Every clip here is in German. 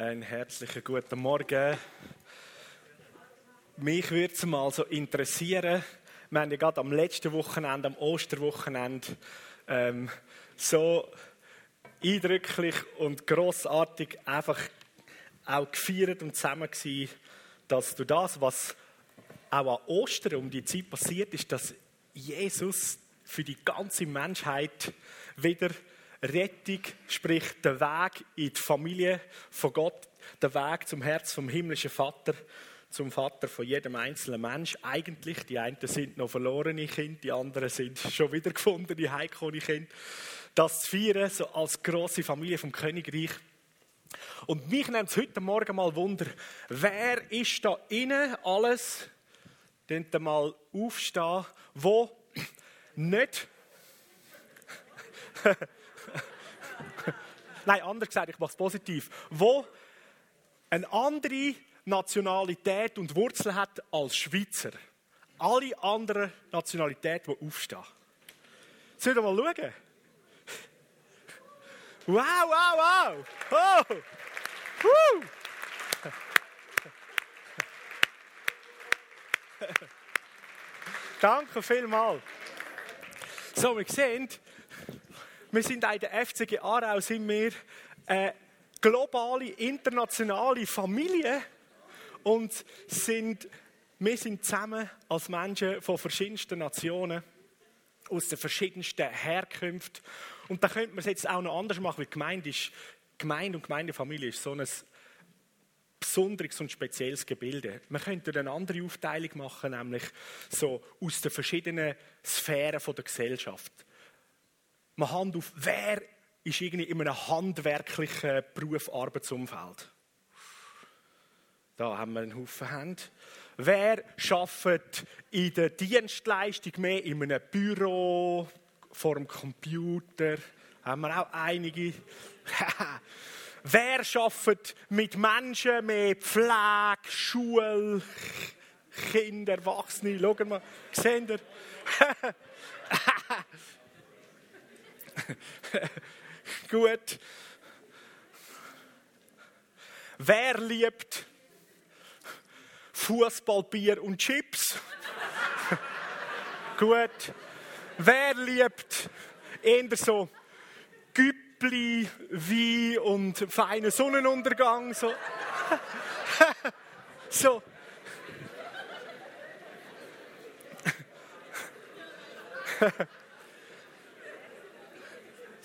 Einen herzlichen guten Morgen. Mich würde es mal so interessieren, wir haben ja gerade am letzten Wochenende, am Osterwochenende, ähm, so eindrücklich und großartig einfach auch gefeiert und zusammen gewesen, dass du das, was auch an Ostern um die Zeit passiert ist, dass Jesus für die ganze Menschheit wieder Rettung, sprich der Weg in die Familie von Gott, der Weg zum Herz vom himmlischen Vater, zum Vater von jedem einzelnen Mensch. Eigentlich, die einen sind noch verlorene Kinder, die anderen sind schon wieder gefundene, heimgekommene Kinder. Das zu feiern, so als große Familie vom Königreich. Und mich nimmt es heute Morgen mal Wunder, wer ist da innen alles, könnt mal aufstehen, wo nicht Nein, anders gesagt, ich mache es positiv. Wo eine andere Nationalität und Wurzel hat als Schweizer. Alle anderen Nationalitäten, die aufstehen. Sollen wir mal schauen? Wow, wow, wow! Oh. Woo. Danke vielmals. So, wir sehen, wir sind in der FCG Aarau, sind wir eine globale, internationale Familie und sind, wir sind zusammen als Menschen von verschiedensten Nationen, aus den verschiedensten Herkünften. Und da könnte man es jetzt auch noch anders machen, weil Gemeinde, ist, Gemeinde und Gemeindefamilie ist so ein besonderes und spezielles Gebilde. Man könnte eine andere Aufteilung machen, nämlich so aus den verschiedenen Sphären der Gesellschaft man Hand auf, wer ist irgendwie in einem handwerklichen Beruf, Arbeitsumfeld? Da haben wir einen Haufen Hände. Wer arbeitet in der Dienstleistung mehr in einem Büro, vor dem Computer? Haben wir auch einige. Wer arbeitet mit Menschen mehr Pflege, Schule, Kinder, Erwachsene? Schauen wir, sehen ihr? Gut. Wer liebt Fußball, Bier und Chips? Gut. Wer liebt eher so Güppli, Wein und feinen Sonnenuntergang? So. so.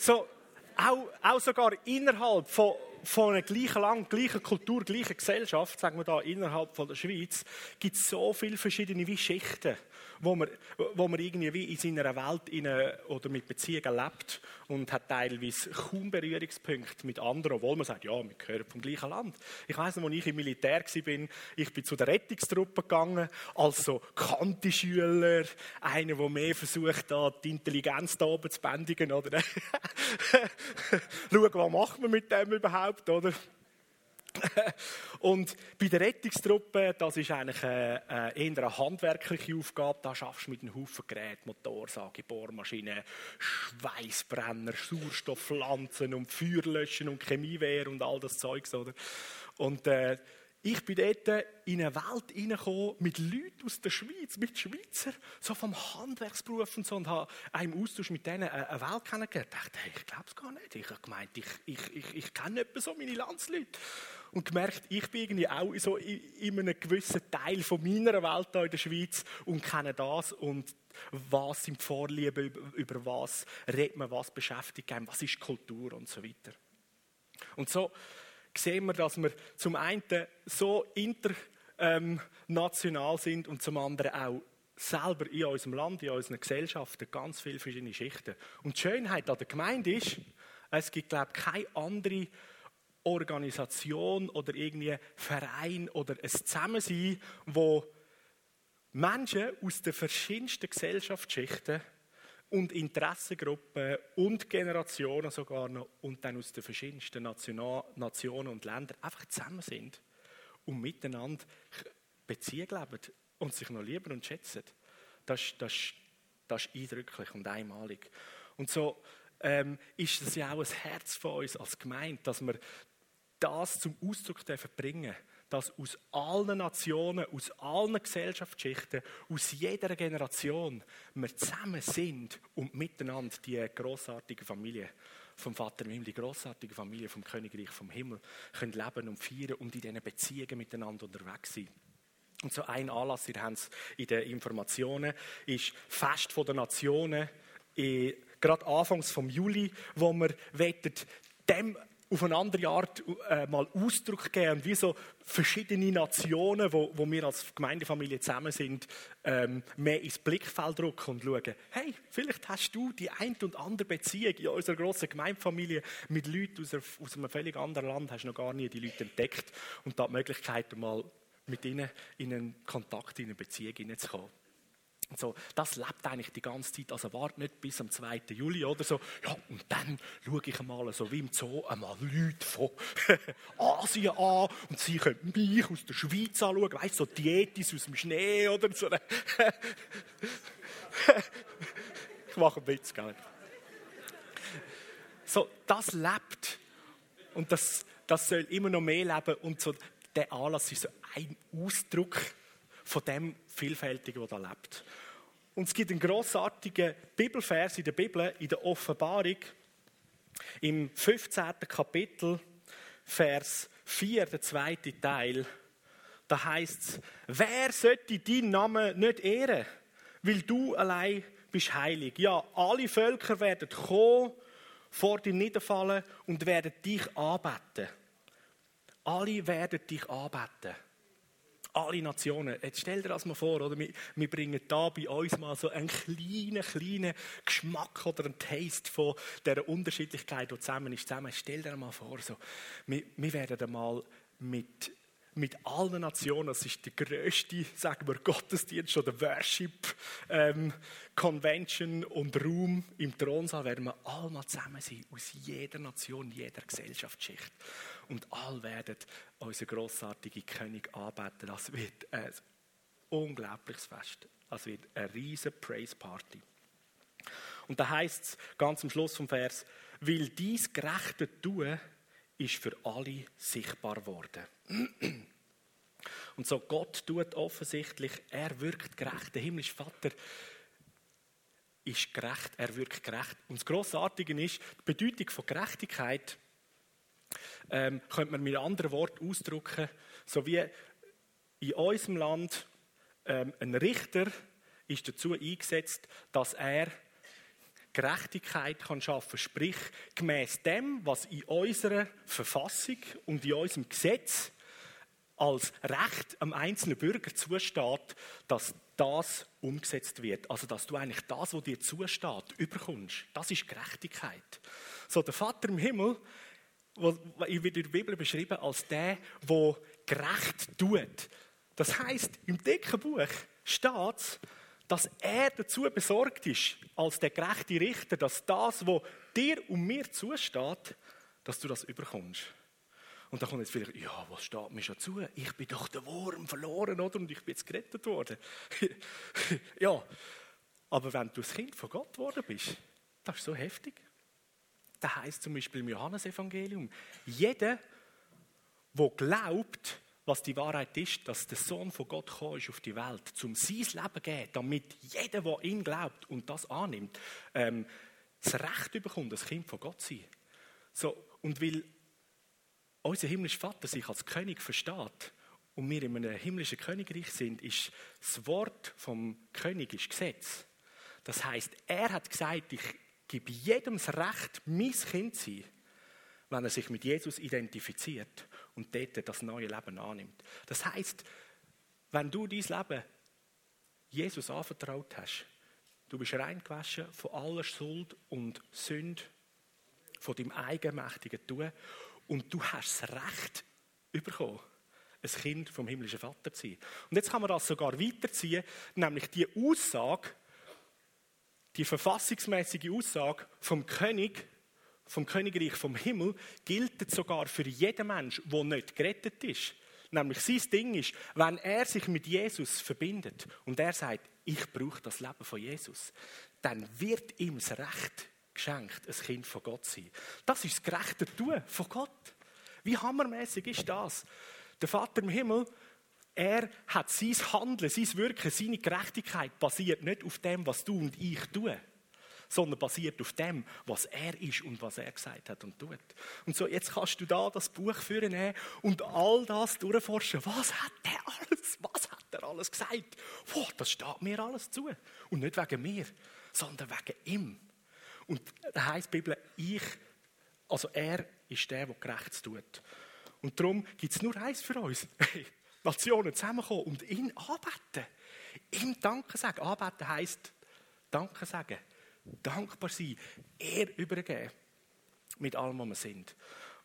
So, auch, auch sogar innerhalb von, von einer gleichen Land, gleichen Kultur, gleichen Gesellschaft, sagen wir da, innerhalb von der Schweiz, gibt es so viele verschiedene wie Schichten wo man, wo man irgendwie wie in seiner Welt in oder mit Beziehungen lebt und hat teilweise kaum Berührungspunkte mit anderen, obwohl man sagt, ja, wir gehören vom gleichen Land. Ich weiß noch, als ich im Militär war, ich bin zu der Rettungstruppe gegangen, als so Kantischüler, einer, der mehr versucht, da die Intelligenz da oben zu bändigen, oder? Schauen, was macht man mit dem überhaupt, oder? Und bei der Rettungstruppe, das ist eigentlich eine, eine eher eine handwerkliche Aufgabe. Da schaffst du mit einem Haufen Geräten, Motorsage, Bohrmaschinen, Schweißbrenner, Sauerstoffpflanzen und Feuerlöschen und Chemiewehr und all das Zeugs. Oder? Und äh, ich bin dort in eine Welt hineingekommen mit Leuten aus der Schweiz, mit Schweizer, so vom Handwerksberuf und so, und habe einen Austausch mit denen eine Welt kennengelernt. Ich dachte, hey, ich glaube es gar nicht. Ich habe gemeint, ich, ich, ich, ich kenne etwa so meine Landsleute und gemerkt, ich bin irgendwie auch so in einem gewissen Teil von meiner Welt hier in der Schweiz und kenne das und was sind die Vorlieben, über was redet man, was beschäftigt einen, was ist Kultur und so weiter. Und so sehen wir, dass wir zum einen so international sind und zum anderen auch selber in unserem Land, in unseren Gesellschaften ganz viele verschiedene Schichten. Und die Schönheit an der Gemeinde ist, es gibt, glaube ich, keine andere Organisation oder irgendwie Verein oder ein Zusammensein, wo Menschen aus den verschiedensten Gesellschaftsschichten und Interessengruppen und Generationen sogar noch und dann aus den verschiedensten Nationen und Ländern einfach zusammen sind und miteinander Beziehungen leben und sich noch lieben und schätzen. Das, das, das ist eindrücklich und einmalig. Und so ähm, ist das ja auch ein Herz von uns als Gemeinde, dass wir das zum Ausdruck bringen dass aus allen Nationen, aus allen Gesellschaftsschichten, aus jeder Generation wir zusammen sind und miteinander die großartige Familie vom Vater im Himmel, die großartige Familie vom Königreich vom Himmel können leben und feiern und in diesen Beziehungen miteinander unterwegs sein. Und so ein Anlass, ihr habt es in den Informationen, ist Fest der Nationen, gerade anfangs vom Juli, wo wir dem auf eine andere Art äh, mal Ausdruck geben und wie so verschiedene Nationen, wo, wo wir als Gemeindefamilie zusammen sind, ähm, mehr ins Blickfeld drücken und schauen, hey, vielleicht hast du die ein und andere Beziehung in unserer grossen Gemeindefamilie mit Leuten aus, aus einem völlig anderen Land, hast du noch gar nie die Leute entdeckt und da die Möglichkeit, mal mit ihnen in einen Kontakt, in eine Beziehung hineinzukommen. So, das lebt eigentlich die ganze Zeit. Also warte nicht bis am 2. Juli oder so. Ja, und dann schaue ich einmal so wie im Zoo einmal Leute von Asien an und sie können mich aus der Schweiz anschauen. Weißt du, so Dietis aus dem Schnee oder so. ich mache einen Witz, gell? So, das lebt. Und das, das soll immer noch mehr leben. Und so, der Anlass ist so ein Ausdruck von dem Vielfältigen, das da lebt. Und es gibt einen grossartigen Bibelvers in der Bibel, in der Offenbarung, im 15. Kapitel, Vers 4, der zweite Teil. Da heißt es, wer sollte deinen Namen nicht ehren, weil du allein bist heilig. Ja, alle Völker werden kommen, vor dir niederfallen und werden dich anbeten. Alle werden dich anbeten alle Nationen. Jetzt stell dir das mal vor, oder? Wir, wir bringen da bei uns mal so einen kleinen, kleinen Geschmack oder einen Taste von der Unterschiedlichkeit, die zusammen ist. Zusammen. Stell dir mal vor, so. Wir, wir werden mal mit mit allen Nationen. Das ist die größte, sagen wir, Gottesdienst oder Worship ähm, Convention und Raum im Thronsaal werden wir alle mal zusammen sein, aus jeder Nation, jeder Gesellschaftsschicht und alle werden unseren grossartigen König anbeten. Das wird ein unglaubliches Fest. Das wird eine riesige Praise Party. Und da heißt es ganz am Schluss vom Vers, weil dies gerechte tun, ist für alle sichtbar geworden. Und so Gott tut offensichtlich, er wirkt gerecht. Der himmlische Vater ist gerecht, er wirkt gerecht. Und das Grossartige ist, die Bedeutung von Gerechtigkeit ähm, könnte man mit anderen Worten ausdrücken, so wie in unserem Land ähm, ein Richter ist dazu eingesetzt, dass er Gerechtigkeit kann schaffen, sprich gemäß dem, was in unserer Verfassung und in unserem Gesetz als Recht am einzelnen Bürger zusteht, dass das umgesetzt wird. Also, dass du eigentlich das, was dir zusteht, überkommst. Das ist Gerechtigkeit. So, der Vater im Himmel wird in der Bibel beschrieben als der, der gerecht tut. Das heißt, im dicken Buch steht dass er dazu besorgt ist, als der gerechte Richter, dass das, was dir und mir zusteht, dass du das überkommst. Und da kommt jetzt vielleicht, ja, was steht mir schon zu? Ich bin doch der Wurm verloren, oder? Und ich bin jetzt gerettet worden. ja, aber wenn du das Kind von Gott geworden bist, das ist so heftig. Da heißt zum Beispiel im Johannesevangelium, jeder, der glaubt, was die Wahrheit ist, dass der Sohn von Gott gekommen ist auf die Welt, zum sein Leben zu geben, damit jeder, der ihn glaubt und das annimmt, ähm, das Recht bekommt, das Kind von Gott zu sein. So, und weil unser himmlischer Vater sich als König versteht und wir in einem himmlischen Königreich sind, ist das Wort vom König ist Gesetz. Das heißt, er hat gesagt, ich gebe jedem das Recht, mein Kind zu sein, wenn er sich mit Jesus identifiziert und dort das neue Leben annimmt. Das heißt, wenn du dein Leben Jesus anvertraut hast, du bist reingewaschen von aller Schuld und Sünde, von deinem eigenmächtigen Tun und du hast das Recht bekommen, ein Kind vom himmlischen Vater zu sein. Und jetzt kann man das sogar weiterziehen, nämlich die Aussage, die verfassungsmäßige Aussage vom König, vom Königreich vom Himmel, gilt sogar für jeden Mensch, der nicht gerettet ist. Nämlich sein Ding ist, wenn er sich mit Jesus verbindet und er sagt, ich brauche das Leben von Jesus, dann wird ihm das Recht geschenkt, ein Kind von Gott zu sein. Das ist das gerechte Tun von Gott. Wie hammermäßig ist das? Der Vater im Himmel, er hat sein Handeln, sein Wirken, seine Gerechtigkeit basiert nicht auf dem, was du und ich tun, sondern basiert auf dem, was er ist und was er gesagt hat und tut. Und so, jetzt kannst du da das Buch führen und all das durchforschen. Was hat der alles, was hat er alles gesagt? Boah, das steht mir alles zu. Und nicht wegen mir, sondern wegen ihm. Und da heißt die Bibel, ich, also er ist der, der gerecht tut. Und darum gibt es nur eins für uns. Nationen zusammenkommen und ihn anbeten. Ihm Danke sagen. Anbeten heisst Danke sagen. Dankbar sein. Er übergeben. Mit allem, was wir sind.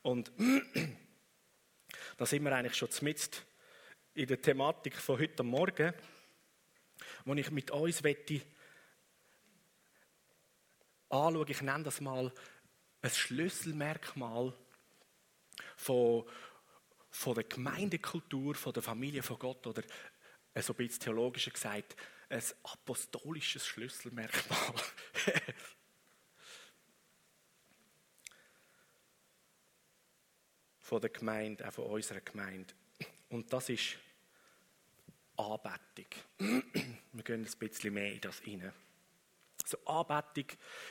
Und da sind wir eigentlich schon mitten in der Thematik von heute Morgen, wo ich mit uns wette anschauen, ich nenne das mal ein Schlüsselmerkmal von, von der Gemeindekultur, von der Familie von Gott oder äh, so ein bisschen theologischer gesagt, ein apostolisches Schlüsselmerkmal. von der Gemeinde, auch von unserer Gemeinde. Und das ist Anbetung. Wir gehen ein bisschen mehr in das hinein. So Anbetung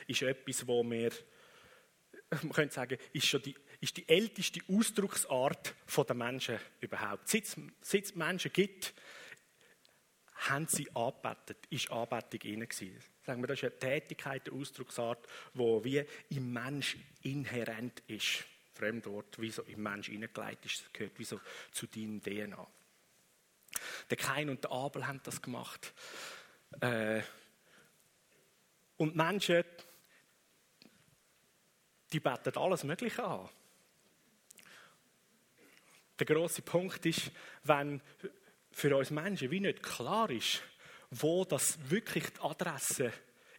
ist etwas, wo wir, man könnte sagen, ist schon die, ist die älteste Ausdrucksart der Menschen überhaupt. Seit, seit es Menschen gibt, haben sie angebetet, ist Anbetung innen gewesen. Sagen wir, das ist eine Tätigkeit, eine Ausdrucksart, die wie im Mensch inhärent ist. Fremdwort, wie so im Mensch hineingelegt ist, gehört wie so zu deinem DNA. Der Kain und der Abel haben das gemacht. Äh, und Menschen, die beten alles Mögliche an. Der große Punkt ist, wenn für uns Menschen wie nicht klar ist, wo das wirklich die Adresse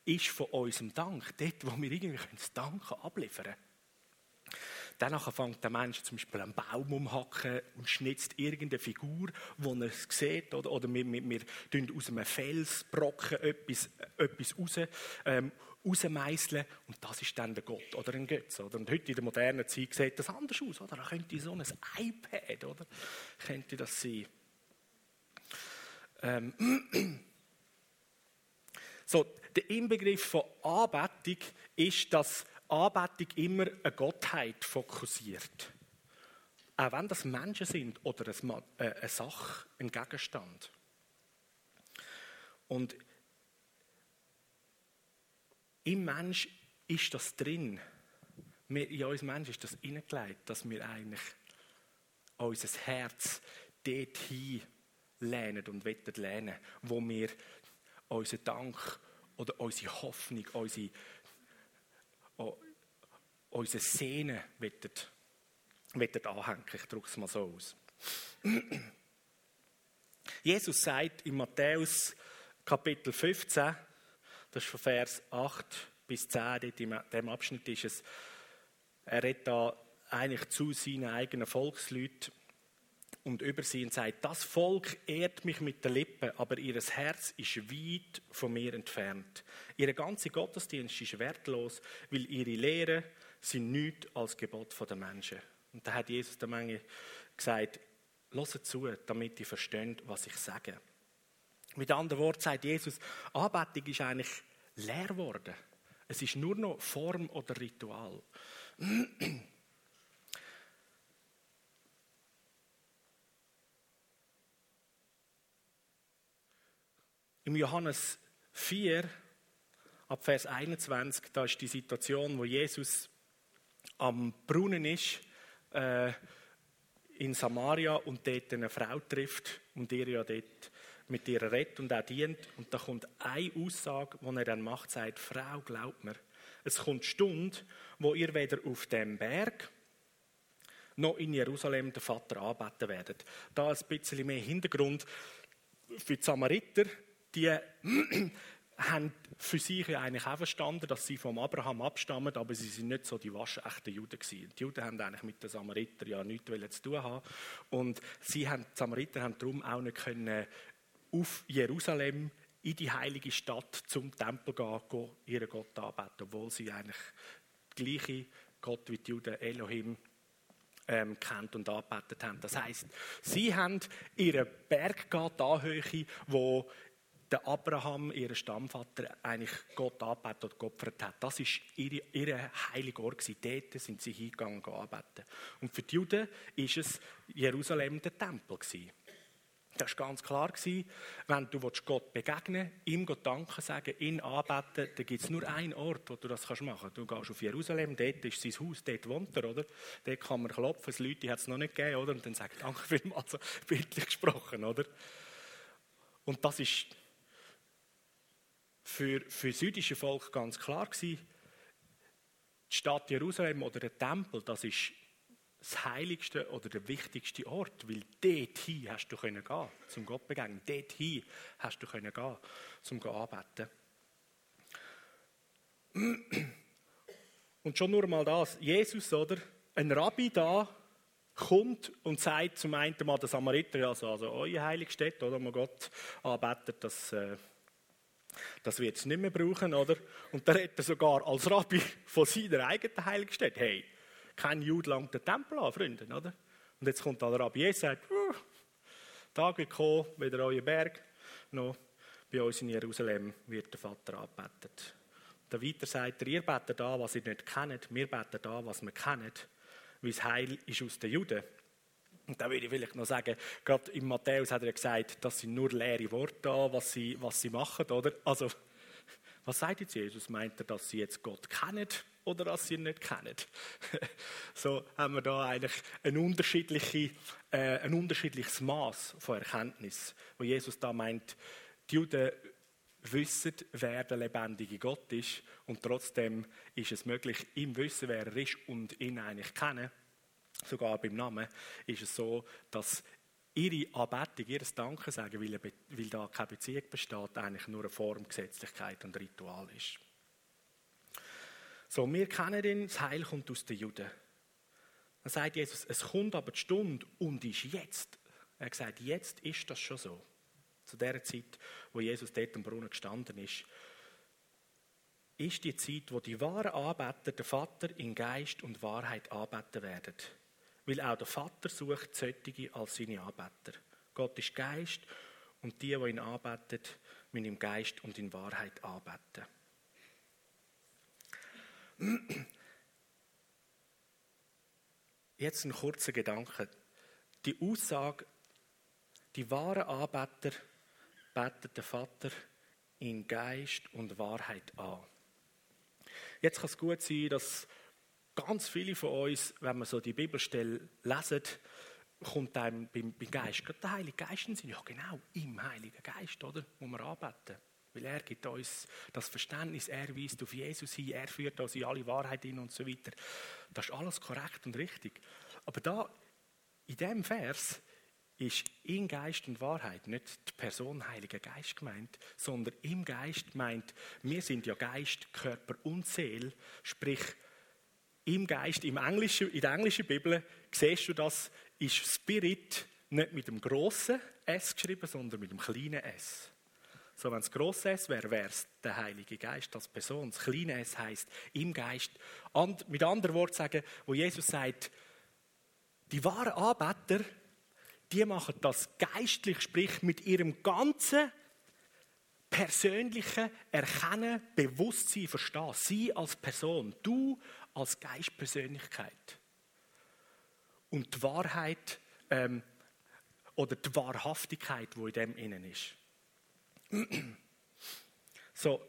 ist von unserem Dank, dort, wo wir irgendwie das Danken abliefern können. Danach fängt der Mensch zum Beispiel einen Baum umhacken und schnitzt irgendeine Figur, wo er es sieht. Oder, oder wir, wir, wir aus einem Felsbrocken etwas, etwas raus, ähm, rausmeißeln und das ist dann der Gott oder ein Götze. Oder? Und heute in der modernen Zeit sieht das anders aus. Oder? Da könnte so ein iPad, oder? Könnte das sein. Ähm. So, der Inbegriff von Anbetung ist, dass Anbetung immer eine Gottheit fokussiert. Auch wenn das Menschen sind oder äh, eine Sache, ein Gegenstand. Und im Mensch ist das drin. in uns Menschen ist das hineingelegt, dass wir eigentlich unser Herz dorthin lehnen und wollen lehnen, wo wir unseren Dank oder unsere Hoffnung, unsere unsere Sehnen wollen, anhängen. Ich drücke es mal so aus. Jesus sagt in Matthäus Kapitel 15, das ist von Vers 8 bis 10, dort in diesem Abschnitt ist es, er redet da eigentlich zu seinen eigenen Volksleuten und über sie und sagt, das Volk ehrt mich mit den Lippen, aber ihr Herz ist weit von mir entfernt. Ihre ganze Gottesdienst ist wertlos, weil ihre Lehre sind nichts als Gebot der Menschen. Und da hat Jesus der Menge gesagt, hört zu, damit ihr versteht, was ich sage. Mit anderen Worten sagt Jesus, Anbetung ist eigentlich leer geworden. Es ist nur noch Form oder Ritual. Im Johannes 4, ab Vers 21, da ist die Situation, wo Jesus am Brunnen ist, äh, in Samaria und dort eine Frau trifft und ihr ja dort mit ihr redet und auch dient. Und da kommt eine Aussage, die er dann macht, sagt, Frau, glaubt mir, es kommt die Stunde, wo ihr weder auf dem Berg noch in Jerusalem den Vater anbeten werdet. Da ein bisschen mehr Hintergrund für die Samariter, die haben für sich ja eigentlich auch verstanden, dass sie vom Abraham abstammen, aber sie sind nicht so die waschechten Juden gewesen. Die Juden haben eigentlich mit den Samaritern ja nichts zu tun haben. Und sie haben, die Samariter haben darum auch nicht können auf Jerusalem in die heilige Stadt zum Tempel gehen, ihren Gott anbeten, obwohl sie eigentlich gleiche Gott wie die Juden, Elohim, ähm, kennt und angebetet haben. Das heißt, sie haben ihren Berg gehabt, die Anhöhe, wo der Abraham, ihr Stammvater, eigentlich Gott anbetet und geopfert hat. Das war ihre, ihre heilige Ort. Dort sind sie hingegangen und anbeten. Und für die Juden war es Jerusalem der Tempel. Gewesen. Das war ganz klar. Wenn du Gott begegnen willst, ihm Gott danken sagen, ihn anbeten, dann gibt es nur einen Ort, wo du das machen kannst. Du gehst auf Jerusalem, dort ist sein Haus, dort wohnt er, oder? Dort kann man klopfen, es Leute hat es noch nicht gegeben, oder? Und dann sagen, danke vielmals, also bildlich gesprochen, oder? Und das ist für, für das jüdische Volk ganz klar. Die Stadt Jerusalem oder der Tempel, das ist das heiligste oder der wichtigste Ort, weil dorthin hast du können gehen, zum Gott begegnen. Dorthin hast du können gehen, zum anbeten. Und schon nur mal das, Jesus, oder? Ein Rabbi da kommt und sagt zum einen Mal der Samariter, also, also eure heilige Stätte, oder, wo Gott anbetet, das, äh, das wird es nicht mehr brauchen, oder? Und da redet er sogar als Rabbi von seiner eigenen heiligen Stätte. Hey, kein Jude langt den Tempel an, Freunde, oder? Und jetzt kommt der Rabbi und sagt, uh, Tag wird wieder euer Berg, noch bei uns in Jerusalem wird der Vater angebetet. Der weiter sagt er, ihr betet an, was ihr nicht kennt, wir beten an, was wir kennen, weil das Heil ist aus den Juden. Und da würde ich vielleicht noch sagen, gerade im Matthäus hat er gesagt, das sind nur leere Worte da, was sie, was sie machen, oder? Also, was sagt jetzt Jesus? Meint er, dass sie jetzt Gott kennen oder dass sie ihn nicht kennen? so haben wir da eigentlich ein, unterschiedliche, äh, ein unterschiedliches Maß von Erkenntnis, wo Jesus da meint, die Juden wissen, wer der lebendige Gott ist und trotzdem ist es möglich, ihm wissen, wer er ist und ihn eigentlich kennen sogar beim Namen, ist es so, dass ihre Anbetung, ihr Danken sagen, weil, weil da keine Beziehung besteht, eigentlich nur eine Form Gesetzlichkeit und Ritual ist. So, wir kennen ihn, das Heil kommt aus den Juden. Dann sagt Jesus, es kommt aber die Stunde und ist jetzt. Er gesagt, jetzt ist das schon so. Zu der Zeit, wo Jesus dort am Brunnen gestanden ist, ist die Zeit, wo die wahren Anbeter den Vater in Geist und Wahrheit anbeten werden weil auch der Vater sucht solche als seine Anbeter. Gott ist Geist und die, die ihn anbeten, müssen im Geist und in Wahrheit anbeten. Jetzt ein kurzer Gedanke. Die Aussage, die wahren Anbeter beten den Vater in Geist und Wahrheit an. Jetzt kann es gut sein, dass ganz viele von uns, wenn man so die Bibelstelle lesen, kommt einem beim, beim Geist, gerade der Heilige Geist sind ja genau im Heiligen Geist, oder? Wo wir anbeten. Weil er gibt uns das Verständnis, er weist auf Jesus hin, er führt uns in alle Wahrheit hin und so weiter. Das ist alles korrekt und richtig. Aber da, in diesem Vers, ist in Geist und Wahrheit nicht die Person Heiliger Geist gemeint, sondern im Geist meint, wir sind ja Geist, Körper und Seele, sprich, im Geist, im Englischen, in der englischen Bibel, siehst du das, ist Spirit nicht mit dem grossen S geschrieben, sondern mit dem kleinen S. So, wenn es grosse S wäre, wäre es der Heilige Geist als Person. Das kleine S heißt im Geist. And, mit anderen Worten sagen, wo Jesus sagt, die wahren Anbeter, die machen das geistlich, sprich mit ihrem ganzen persönlichen Erkennen, Bewusstsein, Verstehen. Sie als Person, du als Geistpersönlichkeit. Und die Wahrheit ähm, oder die Wahrhaftigkeit, wo in dem innen ist. so,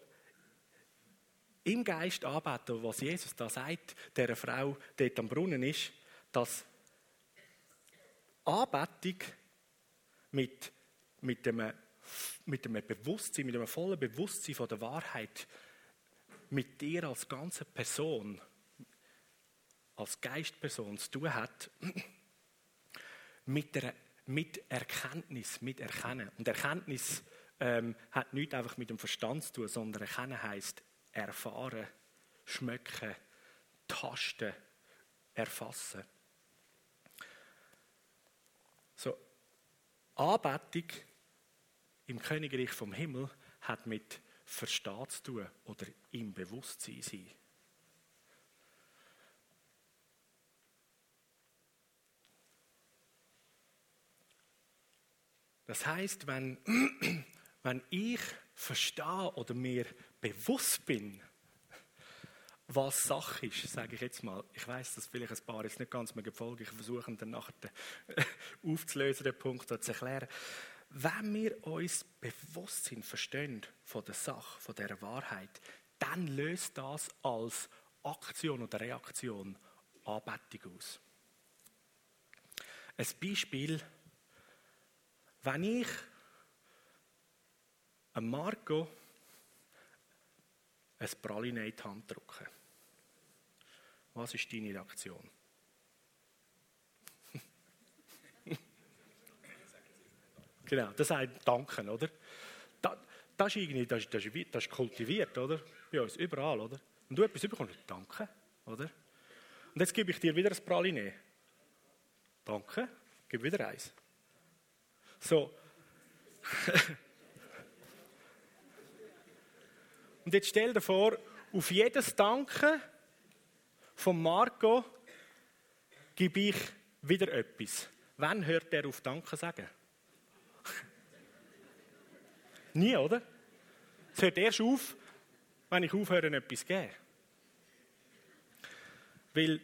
im Geist arbeiten, was Jesus da sagt, der Frau dort am Brunnen ist, dass Anbetung mit, mit, einem, mit einem Bewusstsein, mit einem vollen Bewusstsein von der Wahrheit, mit dir als ganze Person als Geistperson zu tun hat, mit, der, mit Erkenntnis, mit Erkennen. Und Erkenntnis ähm, hat nichts einfach mit dem Verstand zu tun, sondern erkennen heisst erfahren, schmecken, tasten, erfassen. So, Anbetung im Königreich vom Himmel hat mit Verstand zu tun oder im Bewusstsein sein. Das heißt, wenn wenn ich verstehe oder mir bewusst bin, was Sache ist, sage ich jetzt mal. Ich weiß, dass vielleicht ein paar jetzt nicht ganz mehr folgen. Ich versuche dann nachher aufzulösen, den Punkt zu erklären. Wenn wir uns bewusst sind, verstehen von der Sache, von der Wahrheit, dann löst das als Aktion oder Reaktion Anbetung aus. Ein Beispiel, wenn ich Marco ein Praline in die Hand drücke, was ist deine Reaktion? genau, das heißt Danken, oder? Das, das ist irgendwie, das, das, das ist kultiviert, oder? Bei uns, überall, oder? Und du etwas bekommst, danke, oder? Und jetzt gebe ich dir wieder ein Praline. Danke, gib wieder eins. So. Und jetzt stell dir vor, auf jedes Danke von Marco gebe ich wieder etwas. Wann hört er auf Danke sagen? Nie, oder? Es hört erst auf, wenn ich aufhöre, etwas zu geben. Weil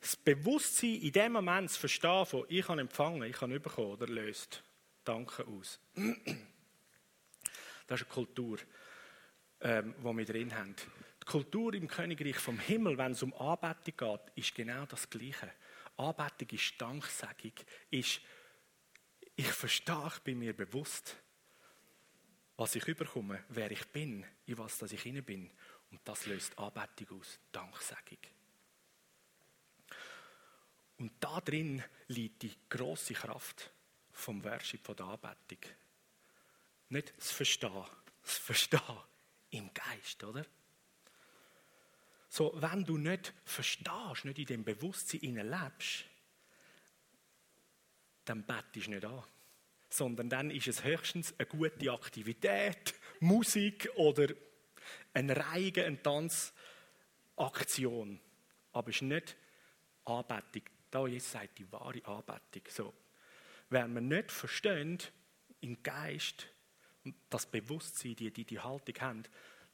das Bewusstsein in dem Moment zu verstehen, von ich habe empfangen, ich habe bekommen oder löst Danke aus. Das ist eine Kultur, ähm, die wir drin haben. Die Kultur im Königreich vom Himmel, wenn es um Anbetung geht, ist genau das Gleiche. Anbetung ist Danksagung, ist, ich verstehe, ich bin mir bewusst, was ich überkomme, wer ich bin, in was dass ich inne bin. Und das löst Anbetung aus, Danksagung. Und da drin liegt die große Kraft vom Worship, von der Anbetung. Nicht das Verstehen, das Verstehen im Geist, oder? So, wenn du nicht verstehst, nicht in dem Bewusstsein lebst, dann bettest du nicht an. Sondern dann ist es höchstens eine gute Aktivität, Musik oder eine Reihe, eine Tanzaktion. Aber es ist nicht Anbetung. Da Jesus sagt, die wahre Anbetung. So. Wenn wir nicht verstehen, im Geist, das Bewusstsein, die, die die Haltung haben,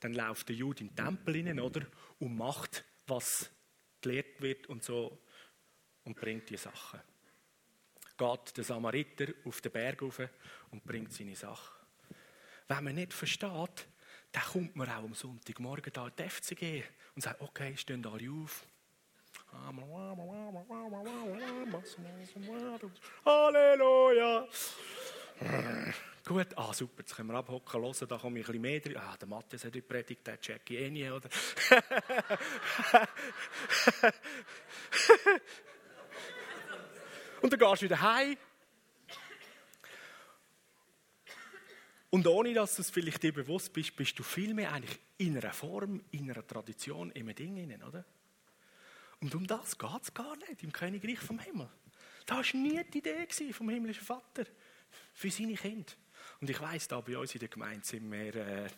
dann läuft der Jude in den Tempel hinein, oder? Und macht, was gelehrt wird und so und bringt die Sachen. Geht der Samariter auf den Berg rauf und bringt seine Sachen. Wenn man nicht versteht, dann kommt man auch am Sonntagmorgen da in die FCG und sagt, okay, stehen alle auf. Halleluja! Gut, ah super, jetzt können wir abhocken, hören, da komme ich ein bisschen mehr drin. Ah, der Matthias hat heute predigt, der check ich eh nie, oder? Und dann gehst du wieder heim. Und ohne dass du es vielleicht dir bewusst bist, bist du vielmehr eigentlich in einer Form, in einer Tradition, in einem Ding hinein, oder? Und um das geht es gar nicht im Königreich vom Himmel. Das war nie die Idee vom himmlischen Vater für seine Kinder. Und ich weiß, da bei uns in der Gemeinde sind wir äh,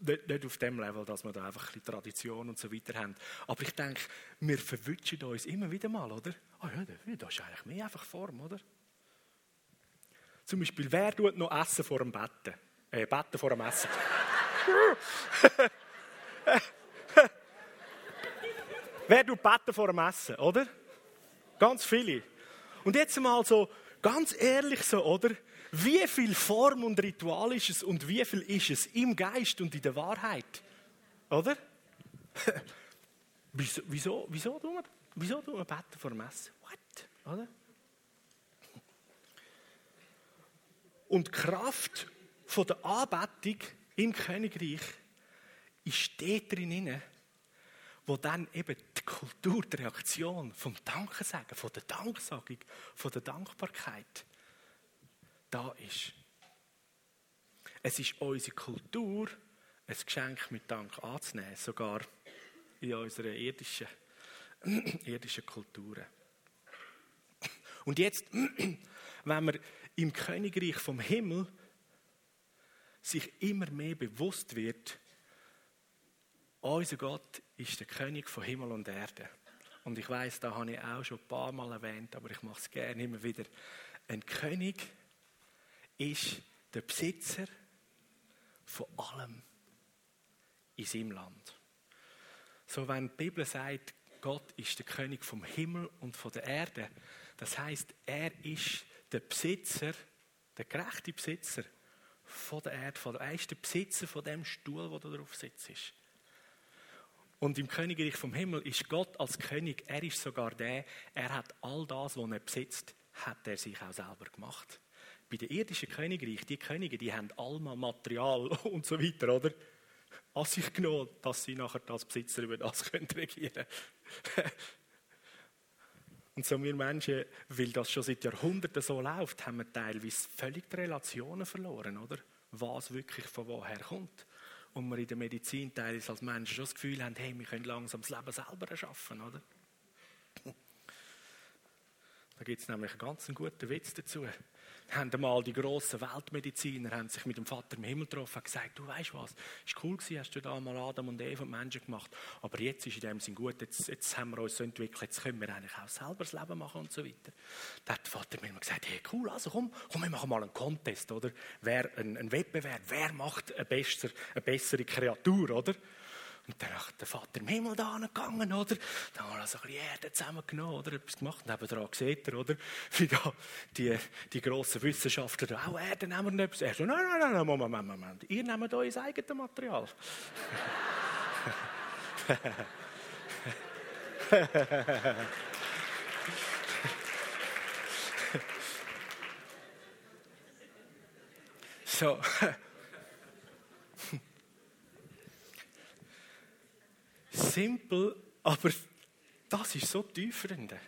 nicht, nicht, auf dem Level, dass wir da einfach ein Tradition und so weiter haben. Aber ich denke, wir verwünschen uns immer wieder mal, oder? Ah oh, ja, das ist eigentlich mehr einfach Form, oder? Zum Beispiel, wer tut noch Essen vor dem Betten? Äh, Betten vor dem Essen. wer tut Betten vor dem Essen, oder? Ganz viele. Und jetzt mal so, ganz ehrlich so, oder? Wie viel Form und Ritual ist es und wie viel ist es im Geist und in der Wahrheit? Oder? wieso, wieso, wieso, tun wir, wieso tun wir beten vor dem Essen? What? Oder? Und die Kraft von der Anbetung im Königreich ist dort drin, wo dann eben die Kultur, die Reaktion vom Dankensagen, von der Danksagung, von der Dankbarkeit da ist. Es ist unsere Kultur, ein Geschenk mit Dank anzunehmen, sogar in unseren irdischen, irdischen Kulturen. Und jetzt, wenn man im Königreich vom Himmel sich immer mehr bewusst wird, unser Gott ist der König von Himmel und Erde. Und ich weiß, da habe ich auch schon ein paar Mal erwähnt, aber ich mache es gerne immer wieder. Ein König ist der Besitzer von allem in seinem Land. So, wenn die Bibel sagt, Gott ist der König vom Himmel und von der Erde, das heißt, er ist der Besitzer, der gerechte Besitzer von der Erde, von der, er ist der Besitzer von dem Stuhl, wo du drauf sitzt. Und im Königreich vom Himmel ist Gott als König, er ist sogar der, er hat all das, was er besitzt, hat er sich auch selber gemacht. Bei den irdischen Königreich, die Könige, die haben allemal Material und so weiter, oder? An sich genommen, dass sie nachher als Besitzer über das können regieren Und so wir Menschen, weil das schon seit Jahrhunderten so läuft, haben wir teilweise völlig die Relationen verloren, oder? Was wirklich von woher kommt. Und wir in der Medizin teilweise als Menschen schon das Gefühl haben, hey, wir können langsam das Leben selber erschaffen, oder? Da gibt es nämlich einen ganz guten Witz dazu haben einmal die grossen Weltmediziner haben sich mit dem Vater im Himmel getroffen und gesagt, du weißt was, ist cool gewesen, hast du da mal Adam und Eva und Menschen gemacht, aber jetzt ist in dem Sinn gut, jetzt, jetzt haben wir uns so entwickelt, jetzt können wir eigentlich auch selber das Leben machen und so weiter. Da hat der Vater mir gesagt, hey cool, also komm, komm, wir machen mal einen Contest, oder? Wer, ein, ein Wettbewerb, wer macht eine, besser, eine bessere Kreatur, oder? Und dann ist der Vater im Himmel da gegangen, oder? Dann haben wir also ein bisschen Erde zusammengenommen, oder? Etwas gemacht. Und nebenan sieht er, oder? Wie da die, die grossen Wissenschaftler da auch Erde nehmen und etwas. Er so, nein, nein, nein, Moment, Moment, Moment. Ihr nehmt euer eigenes Material. so. Simpel, aber das ist so tief, Freunde.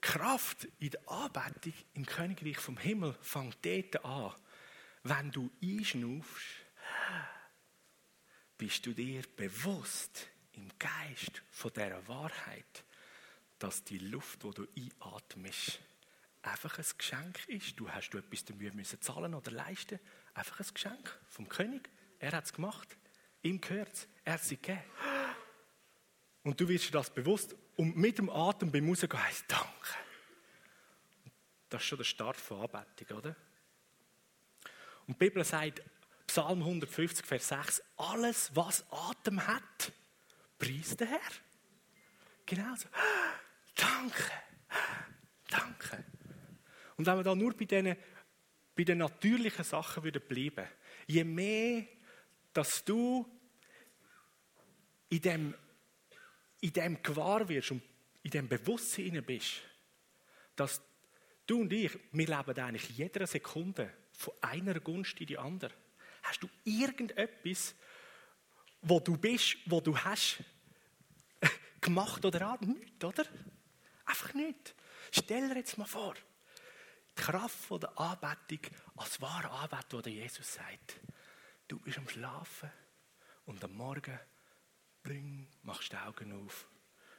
Kraft in der Anbetung im Königreich vom Himmel fängt dort an. Wenn du einschnaufst, bist du dir bewusst im Geist von dieser Wahrheit, dass die Luft, die du einatmest, einfach ein Geschenk ist. Du hast du etwas dafür müssen zahlen oder leisten. Einfach ein Geschenk vom König. Er hat es gemacht. Ihm gehört es. Er hat es gegeben. Und du wirst dir das bewusst. Und mit dem Atem beim Rausgehen heißt Danke. Das ist schon der Start von Anbetung, oder? Und die Bibel sagt, Psalm 150, Vers 6, alles, was Atem hat, preist der Herr. Genau so. Danke. Danke. Und wenn wir da nur bei diesen, bei den natürlichen Sachen wieder bleiben, je mehr, dass du in dem, in dem gewahr wirst und in dem Bewusstsein bist, dass du und ich, wir leben eigentlich jeder Sekunde von einer Gunst in die andere. Hast du irgendetwas, wo du bist, wo du hast, gemacht oder an? Nicht, oder? Einfach nicht. Stell dir jetzt mal vor, Kraft der Anbetung als wahre Anbetung, die Jesus sagt. Du bist am Schlafen und am Morgen bling, machst die Augen auf,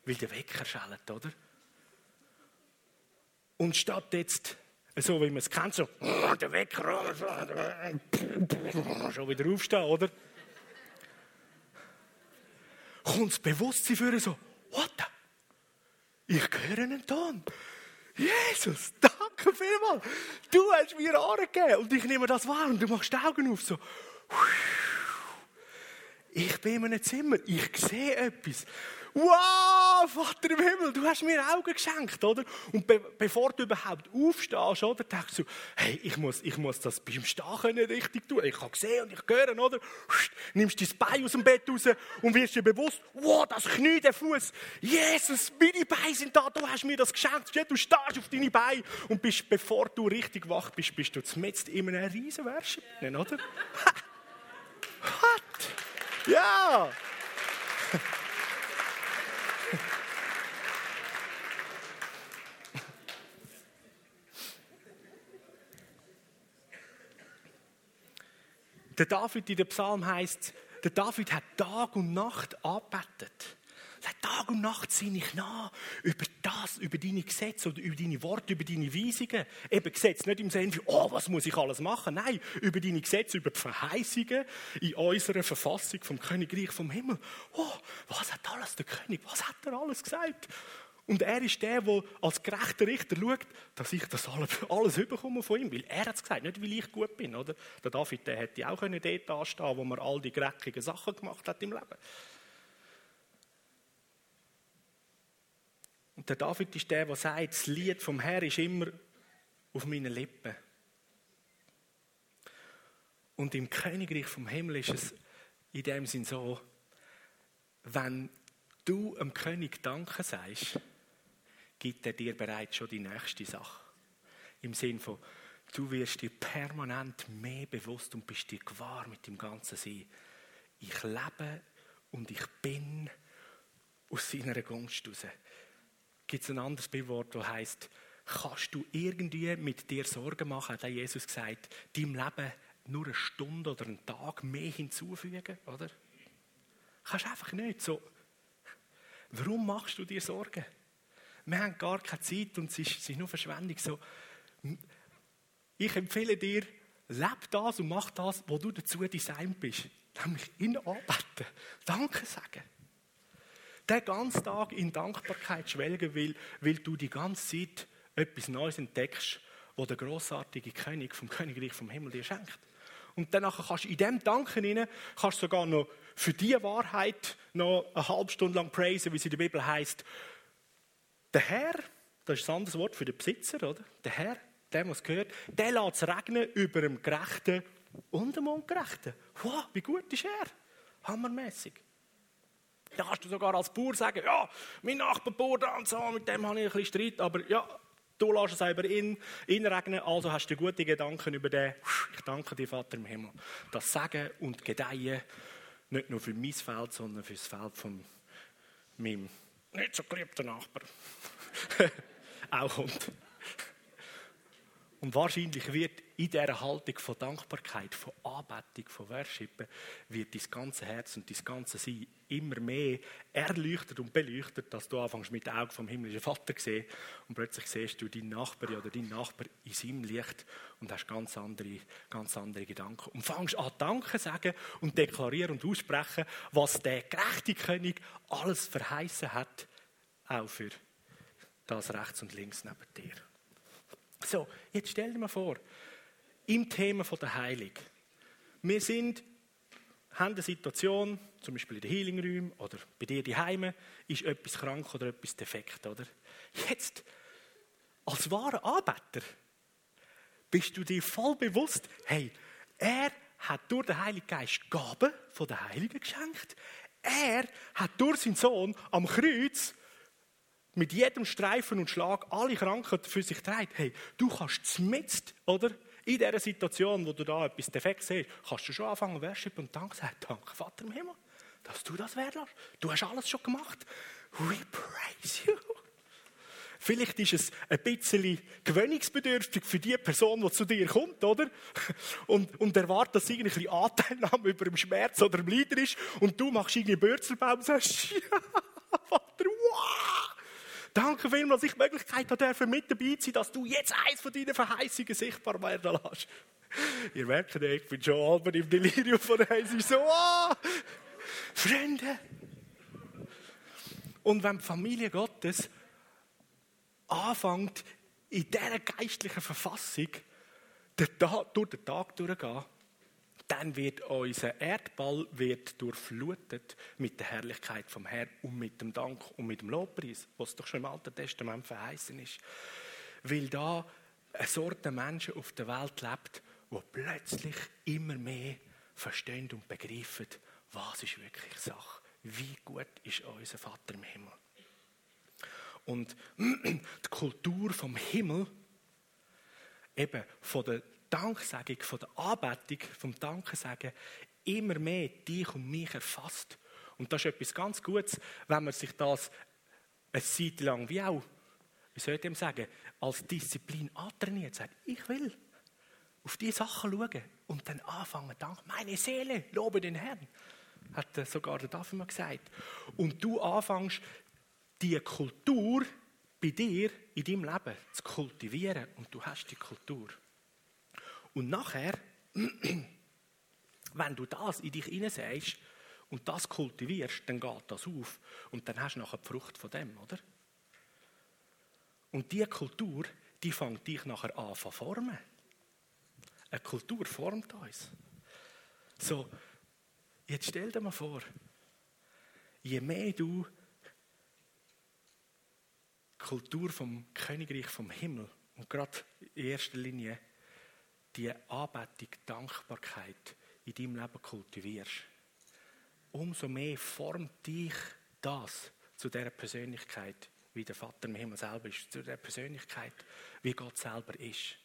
weil der Wecker schellt, oder? Und statt jetzt, so wie man es kennt, so, der Wecker, schon wieder aufstehen, oder? Kommt das Bewusstsein für so, what? Ich höre einen Ton. Jesus, danke vielmals. Du hast mir Ohren gegeben und ich nehme das wahr und du machst die Augen auf so. Ich bin in einem Zimmer, ich sehe etwas wow, Vater im Himmel, du hast mir Augen geschenkt, oder? Und be bevor du überhaupt aufstehst, oder, denkst du, hey, ich muss, ich muss das beim Stehen richtig tun. Ich kann sehen und ich höre, oder? Nimmst dein Bein aus dem Bett raus und wirst dir bewusst, wow, das Knie, der Fuß, Jesus, meine Beine sind da, du hast mir das geschenkt. Du stehst auf deine Beine und bist, bevor du richtig wach bist, bist du zumindest in einem riesen Worship, oder? What? Ja! Der David in der Psalm heißt, der David hat Tag und Nacht angebetet. Sagt, Tag und Nacht sinne ich nach über das, über deine Gesetze oder über deine Worte, über deine Weisungen. Eben Gesetze nicht im Sinne von, oh, was muss ich alles machen? Nein, über deine Gesetze, über die Verheißungen in unserer Verfassung vom Königreich vom Himmel. Oh, was hat alles der König, was hat er alles gesagt? Und er ist der, der als gerechter Richter schaut, dass ich das alles, überkomme von ihm. Weil er hat es gesagt, nicht weil ich gut bin. Oder? Der David der hätte auch können dort anstehen wo man all die dreckigen Sachen gemacht hat im Leben. Und der David ist der, der sagt, das Lied vom Herrn ist immer auf meinen Lippen. Und im Königreich vom Himmel ist es in dem Sinn so, wenn du dem König Danke sagst, gibt er dir bereits schon die nächste Sache. Im Sinn von, du wirst dir permanent mehr bewusst und bist dir gewahr mit dem ganzen Sein. Ich lebe und ich bin aus seiner Gunst heraus. Gibt es ein anderes Bildwort, das heißt, kannst du irgendwie mit dir Sorgen machen, hat Jesus gesagt, deinem Leben nur eine Stunde oder einen Tag mehr hinzufügen, oder? Kannst einfach nicht so. Warum machst du dir Sorgen? Wir haben gar keine Zeit und es ist, es ist nur Verschwendung. So, ich empfehle dir, leb das und mach das, wo du dazu designt bist. Nämlich ihn anbeten, Danke sagen. Den ganzen Tag in Dankbarkeit schwelgen, weil, weil du die ganze Zeit etwas Neues entdeckst, wo der großartige König vom Königreich vom Himmel dir schenkt. Und dann kannst du in dem Danken hinein, kannst sogar noch für diese Wahrheit noch eine halbe Stunde lang praisen, wie es in der Bibel heißt. Der Herr, das ist ein anderes Wort für den Besitzer, oder? Der Herr, der was gehört, der lässt es regnen über dem Gerechten und dem Ungerechten. Wow, wie gut ist er? Hammermäßig. Da kannst du sogar als Bauer sagen, ja, mein Nachbar Bauer da und so, mit dem habe ich ein bisschen Streit, aber ja, du lässt es ihn, ihn regnen, also hast du gute Gedanken über den. Ich danke dir, Vater im Himmel. Das Sagen und Gedeihen, nicht nur für mein Feld, sondern für das Feld von meinem nicht so geliebter Nachbar auch kommt. Und wahrscheinlich wird in dieser Haltung von Dankbarkeit, von Anbetung, von Worshipen, wird dein ganze Herz und dein ganze Sein immer mehr erleuchtet und beleuchtet, dass du anfängst mit den Augen vom himmlischen Vater zu sehen und plötzlich siehst du deinen Nachbar oder deinen Nachbar in seinem Licht und hast ganz andere, ganz andere Gedanken. Und fängst an Danke sagen und deklarieren und aussprechen, was der gerechte König alles verheißen hat, auch für das rechts und links neben dir. So, jetzt stell dir mal vor, im Thema der Heilung. Wir sind, haben eine Situation, zum Beispiel in den Healing oder bei dir daheim, ist etwas krank oder etwas defekt, oder? Jetzt, als wahrer Anbeter, bist du dir voll bewusst, hey, er hat durch den Heiligen Geist Gaben von der Heiligen geschenkt. Er hat durch seinen Sohn am Kreuz mit jedem Streifen und Schlag alle Krankheiten für sich trägt. Hey, du kannst zumindest, oder? In dieser Situation, wo du da etwas defekt siehst, kannst du schon anfangen, Worship und Dank sagen. Danke, Vater im Himmel, dass du das lässt. Du hast alles schon gemacht. We praise you. Vielleicht ist es ein bisschen gewöhnungsbedürftig für die Person, die zu dir kommt, oder? Und, und erwartet, dass sie irgendwie Anteilnahme über dem Schmerz oder dem Leiden ist und du machst irgendwie Bürzelbaum und sagst, ja, Vater, wow! Danke vielmals, dass ich die Möglichkeit habe, mit dabei zu sein, dass du jetzt eins von deinen Verheißungen sichtbar werden lässt. Ihr merkt ja, ich bin schon halb im Delirium von der ist so, oh, Freunde. Und wenn die Familie Gottes anfängt, in dieser geistlichen Verfassung durch den Tag durchzugehen, dann wird unser Erdball wird durchflutet mit der Herrlichkeit vom Herrn und mit dem Dank und mit dem Lobpreis, was doch schon im Alten Testament verheißen ist. Weil da eine Sorte Menschen auf der Welt lebt, wo plötzlich immer mehr verstehen und begreifen, was ist wirklich Sache, wie gut ist unser Vater im Himmel. Und die Kultur vom Himmel, eben von der Danksagung, von der Anbetung, vom Dankensagen immer mehr dich und mich erfasst. Und das ist etwas ganz Gutes, wenn man sich das eine Zeit lang, wie auch, wie soll ich dem sagen, als Disziplin antrainiert, sagt, ich will auf diese Sachen schauen und dann anfangen, dank meine Seele, lobe den Herrn. hat sogar der David mal gesagt. Und du anfängst, die Kultur bei dir in deinem Leben zu kultivieren und du hast die Kultur. Und nachher, wenn du das in dich hineinsagst und das kultivierst, dann geht das auf und dann hast du nachher die Frucht von dem, oder? Und diese Kultur, die fängt dich nachher an zu formen. Eine Kultur formt uns. So, jetzt stell dir mal vor, je mehr du Kultur vom Königreich vom Himmel und gerade in erster Linie die Anbetung, Dankbarkeit in deinem Leben kultivierst, umso mehr formt dich das zu der Persönlichkeit, wie der Vater im Himmel selber ist, zu der Persönlichkeit, wie Gott selber ist.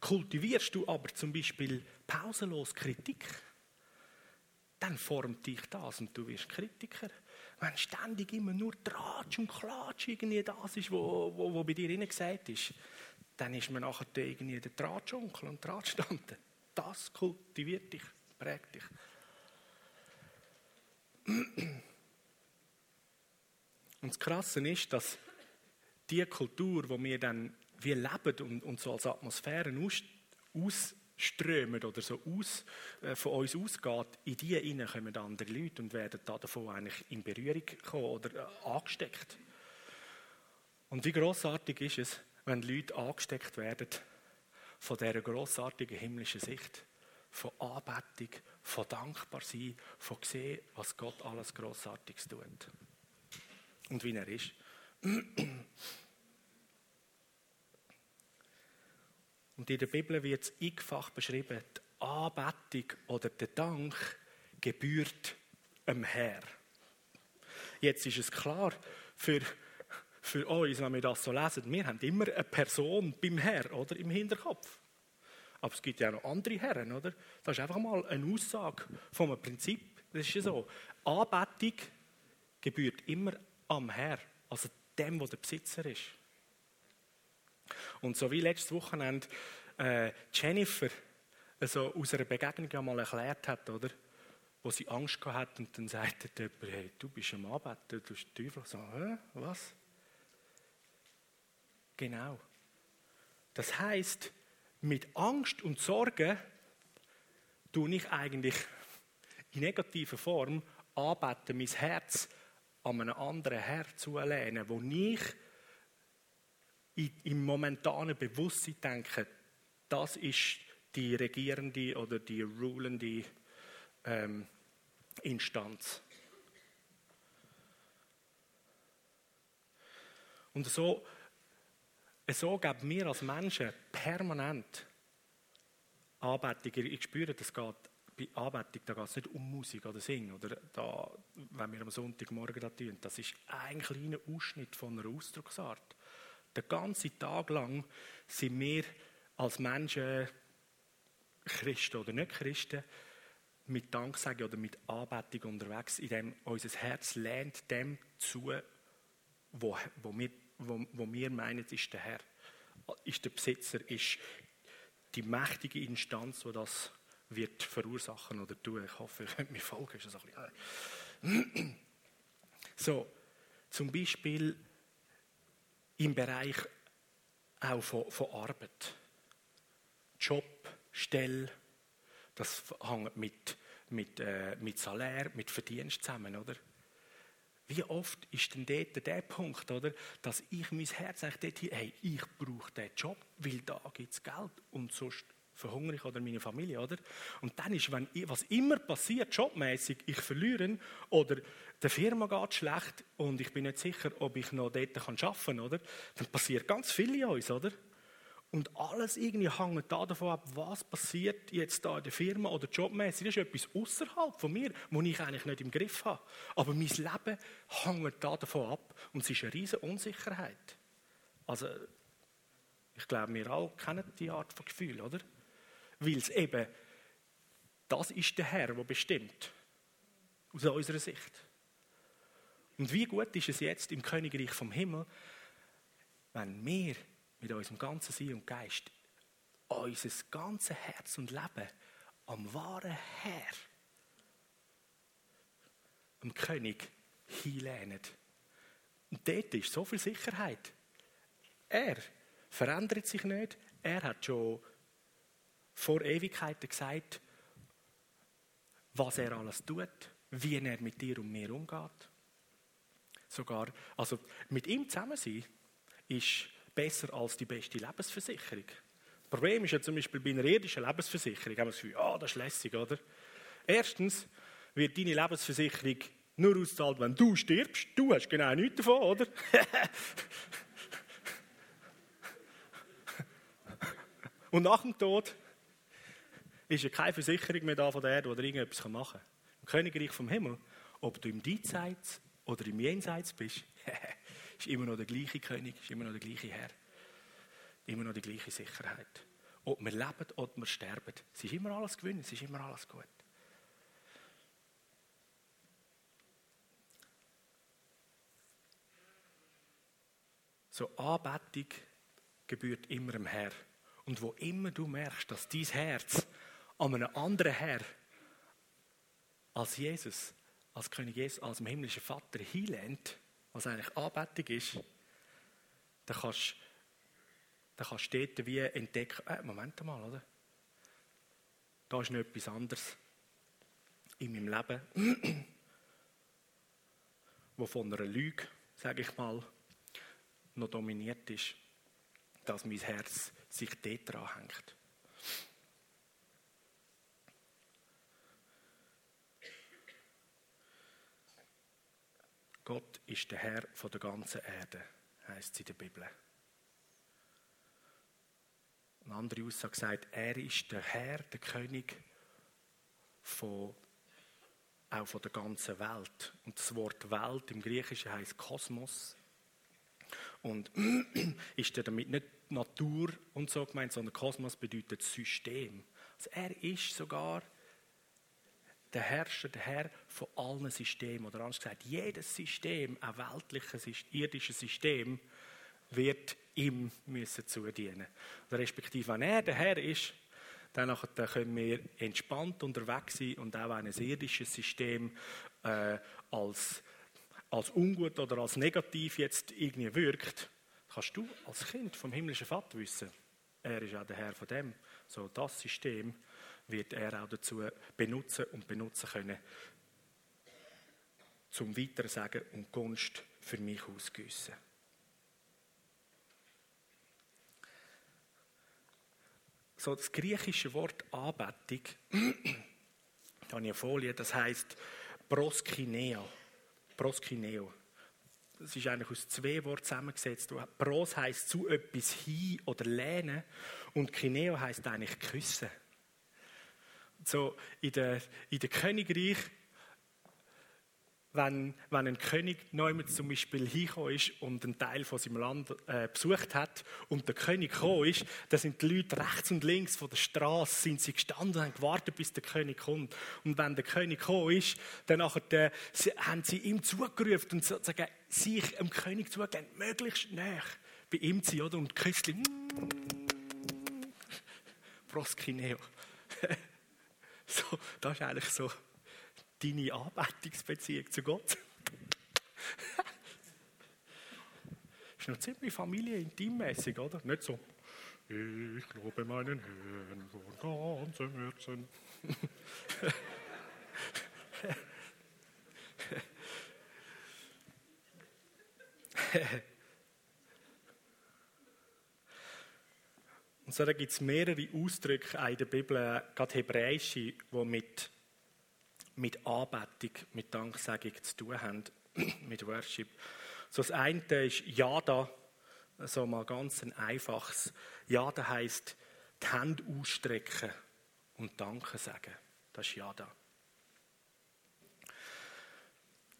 Kultivierst du aber zum Beispiel pausenlos Kritik, dann formt dich das und du wirst Kritiker. Wenn ständig immer nur Tratsch und Klatsch irgendwie das ist, was wo, wo, wo bei dir gesagt ist, dann ist man nachher irgendwie der Tratschonkel und Tratschtante. Das kultiviert dich, prägt dich. Und das Krasse ist, dass die Kultur, die wir dann wie leben und, und so als Atmosphäre aus, ausströmen oder so aus, äh, von uns ausgeht, in die hinein kommen andere Leute und werden da davon eigentlich in Berührung kommen oder äh, angesteckt. Und wie großartig ist es, wenn Leute angesteckt werden von dieser großartigen himmlischen Sicht, von Anbetung, von Dankbarsein, von sehen, was Gott alles Großartiges tut und wie er ist. Und in der Bibel wird es x-fach beschrieben, die Anbetung oder der Dank gebührt dem Herr. Jetzt ist es klar, für, für uns, wenn wir das so lesen, wir haben immer eine Person beim Herr oder im Hinterkopf. Aber es gibt ja auch noch andere Herren, oder? Das ist einfach mal eine Aussage einem Prinzip. Das ist ja so. Anbetung gebührt immer am Herr, also dem, wo der Besitzer ist. Und so wie letztes Wochenende äh, Jennifer also aus einer Begegnung einmal erklärt hat, oder? Wo sie Angst gehabt hat und dann sagte jemand, hey, du bist am Arbeiten, du bist Teufel. So, Hä? was? Genau. Das heißt, mit Angst und Sorge tue ich eigentlich in negativer Form anbeten, mein Herz an einem anderen Herr zulehnen, wo ich im momentanen Bewusstsein denke, das ist die regierende oder die rulende ähm, Instanz. Und so, so geben wir als Menschen permanent Anbetung. Ich spüre, das geht bei Anbetung, da geht es nicht um Musik oder Singen. Oder da, wenn wir am Sonntagmorgen da tun, das ist ein kleiner Ausschnitt von einer Ausdrucksart. Den ganzen Tag lang sind wir als Menschen, Christen oder nicht Christen, mit Danksagen oder mit Anbetung unterwegs, in dem unser Herz lernt dem zu, wo, wo, wir, wo, wo wir meinen, ist der Herr, ist der Besitzer, ist die mächtige Instanz, die das wird verursachen oder tun. Ich hoffe, ihr könnt mir folgen. So, zum Beispiel im Bereich auch von, von Arbeit. Job, Stelle, das hängt mit, mit, äh, mit Salär, mit Verdienst zusammen, oder? Wie oft ist denn dort der Punkt, oder, dass ich mein Herz eigentlich dort, hey, ich brauche diesen Job, weil da gibt es Geld und sonst verhungere ich oder meine Familie, oder? Und dann ist, wenn ich, was immer passiert, jobmäßig, ich verliere oder der Firma geht schlecht und ich bin nicht sicher, ob ich noch dort arbeiten kann, oder? Dann passiert ganz viel in uns, oder? Und alles irgendwie hängt da davon ab, was passiert jetzt da in der Firma oder jobmäßig. Das ist etwas außerhalb von mir, wo ich eigentlich nicht im Griff habe. Aber mein Leben hängt da davon ab und es ist eine riesige Unsicherheit. Also, ich glaube, wir alle kennen die Art von Gefühl, oder? Weil es eben, das ist der Herr, der bestimmt. Aus unserer Sicht. Und wie gut ist es jetzt im Königreich vom Himmel, wenn wir mit unserem ganzen Sein und Geist unser ganzes Herz und Leben am wahren Herr dem König hinlehnen. Und dort ist so viel Sicherheit. Er verändert sich nicht. Er hat schon vor Ewigkeiten gesagt, was er alles tut, wie er mit dir und mir umgeht. Sogar, also mit ihm zusammen sein, ist besser als die beste Lebensversicherung. Das Problem ist ja zum Beispiel bei einer irdischen Lebensversicherung, haben wir das Gefühl, ah, das ist lässig, oder? Erstens wird deine Lebensversicherung nur auszahlt, wenn du stirbst. Du hast genau nichts davon, oder? Und nach dem Tod ist ja keine Versicherung mehr da von der Erde, die irgendetwas machen kann. Im Königreich vom Himmel, ob du im Diesseits oder im Jenseits bist, ist immer noch der gleiche König, ist immer noch der gleiche Herr. Immer noch die gleiche Sicherheit. Ob wir leben oder wir sterben, es ist immer alles gewinnen, es ist immer alles gut. So Anbetung gebührt immer dem Herr. Und wo immer du merkst, dass dein Herz an einem anderen Herr als Jesus, als König Jesus, als dem himmlischen Vater hinlehnt, was eigentlich Anbetung ist, dann kannst, dann kannst du dort wie entdecken, äh, Moment mal, oder? Da ist noch etwas anderes in meinem Leben, wo von einer Lüge, sage ich mal, noch dominiert ist, dass mein Herz sich dort dran hängt. Gott ist der Herr von der ganzen Erde, heißt es in der Bibel. Eine andere Aussage sagt, er ist der Herr, der König von, auch von der ganzen Welt. Und das Wort Welt im Griechischen heißt Kosmos. Und ist er damit nicht Natur und so gemeint, sondern Kosmos bedeutet System. Also er ist sogar der Herrscher, der Herr von allen Systemen. Oder anders gesagt, jedes System, ein weltliches, irdisches System, wird ihm müssen zudienen. Oder respektive, wenn er der Herr ist, dann können wir entspannt unterwegs sein und auch ein irdisches System äh, als als ungut oder als negativ jetzt irgendwie wirkt, kannst du als Kind vom himmlischen Vater wissen, er ist auch der Herr von dem. So das System wird er auch dazu benutzen und benutzen können, zum Weitersagen und Gunst für mich ausgüssen. So das griechische Wort Anbetung, da habe ich eine Folie, das heißt proskinea. Proskineo. Das ist eigentlich aus zwei Worten zusammengesetzt. Pros heißt zu etwas hin oder lehnen und Kineo heißt eigentlich küssen. So in der, in der Königreich wenn, wenn ein König neu zum Beispiel hingekommen ist und einen Teil von seinem Land äh, besucht hat und der König gekommen ist, dann sind die Leute rechts und links von der Straße sind sie gestanden und haben gewartet, bis der König kommt. Und wenn der König gekommen ist, dann nachher, äh, haben sie ihm zugerufen und sozusagen sich dem König zugegeben, möglichst näher bei ihm zu sein, oder? Und mm, Proskineo. so, das ist eigentlich so deine Anbetungsbeziehung zu Gott. ist noch ziemlich familienintimmäßig, oder? Nicht so, ich glaube meinen Herrn von ganzem Herzen. Und so, gibt es mehrere Ausdrücke in der Bibel, gerade hebräische, die mit mit Anbetung, mit Danksagung zu tun haben, mit Worship. So das eine ist Jada, so mal ganz ein einfaches. Jada heißt die Hände ausstrecken und Danke sagen. Das ist Jada.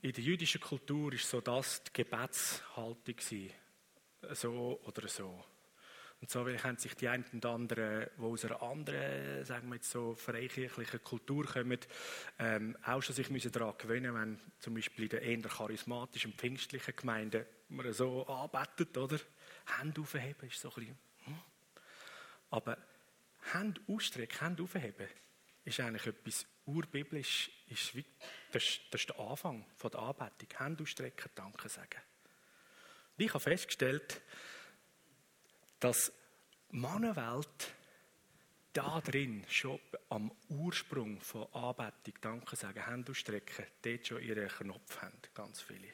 In der jüdischen Kultur ist so das die Gebetshaltung so oder so. Und so haben sich die einen und anderen, die aus einer anderen, sagen wir jetzt so, freikirchlichen Kultur kommen, ähm, auch schon sich müssen daran gewöhnen, wenn zum Beispiel in den eher charismatischen, pfingstlichen Gemeinden man so arbeitet, oder? Hände aufheben ist so ein bisschen, hm. Aber Hände ausstrecken, Hände aufheben, ist eigentlich etwas urbiblisch, ist wie, das, das ist der Anfang von der Anbetung. Hände ausstrecken, Danke sagen. Und ich habe festgestellt, dass Mannenwelt da drin schon am Ursprung von Anbetung, Danke sagen, Hände ausstrecken, dort schon ihren Knopf haben, ganz viele.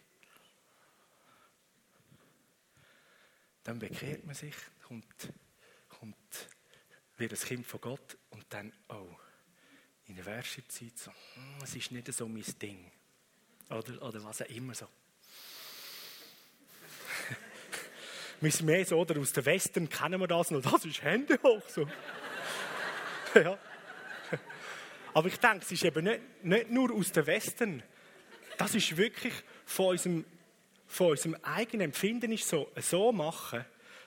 Dann bekehrt man sich, kommt, kommt, wird ein Kind von Gott und dann, oh, in der Worship-Zeit so, hm, es ist nicht so mein Ding. Oder, oder was auch immer so. Wir sind mehr so, oder aus der Western kennen wir das noch, das ist Hände hoch. So. ja. Aber ich denke, es ist eben nicht, nicht nur aus der Western. Das ist wirklich von unserem, von unserem eigenen Empfinden ist so, so machen.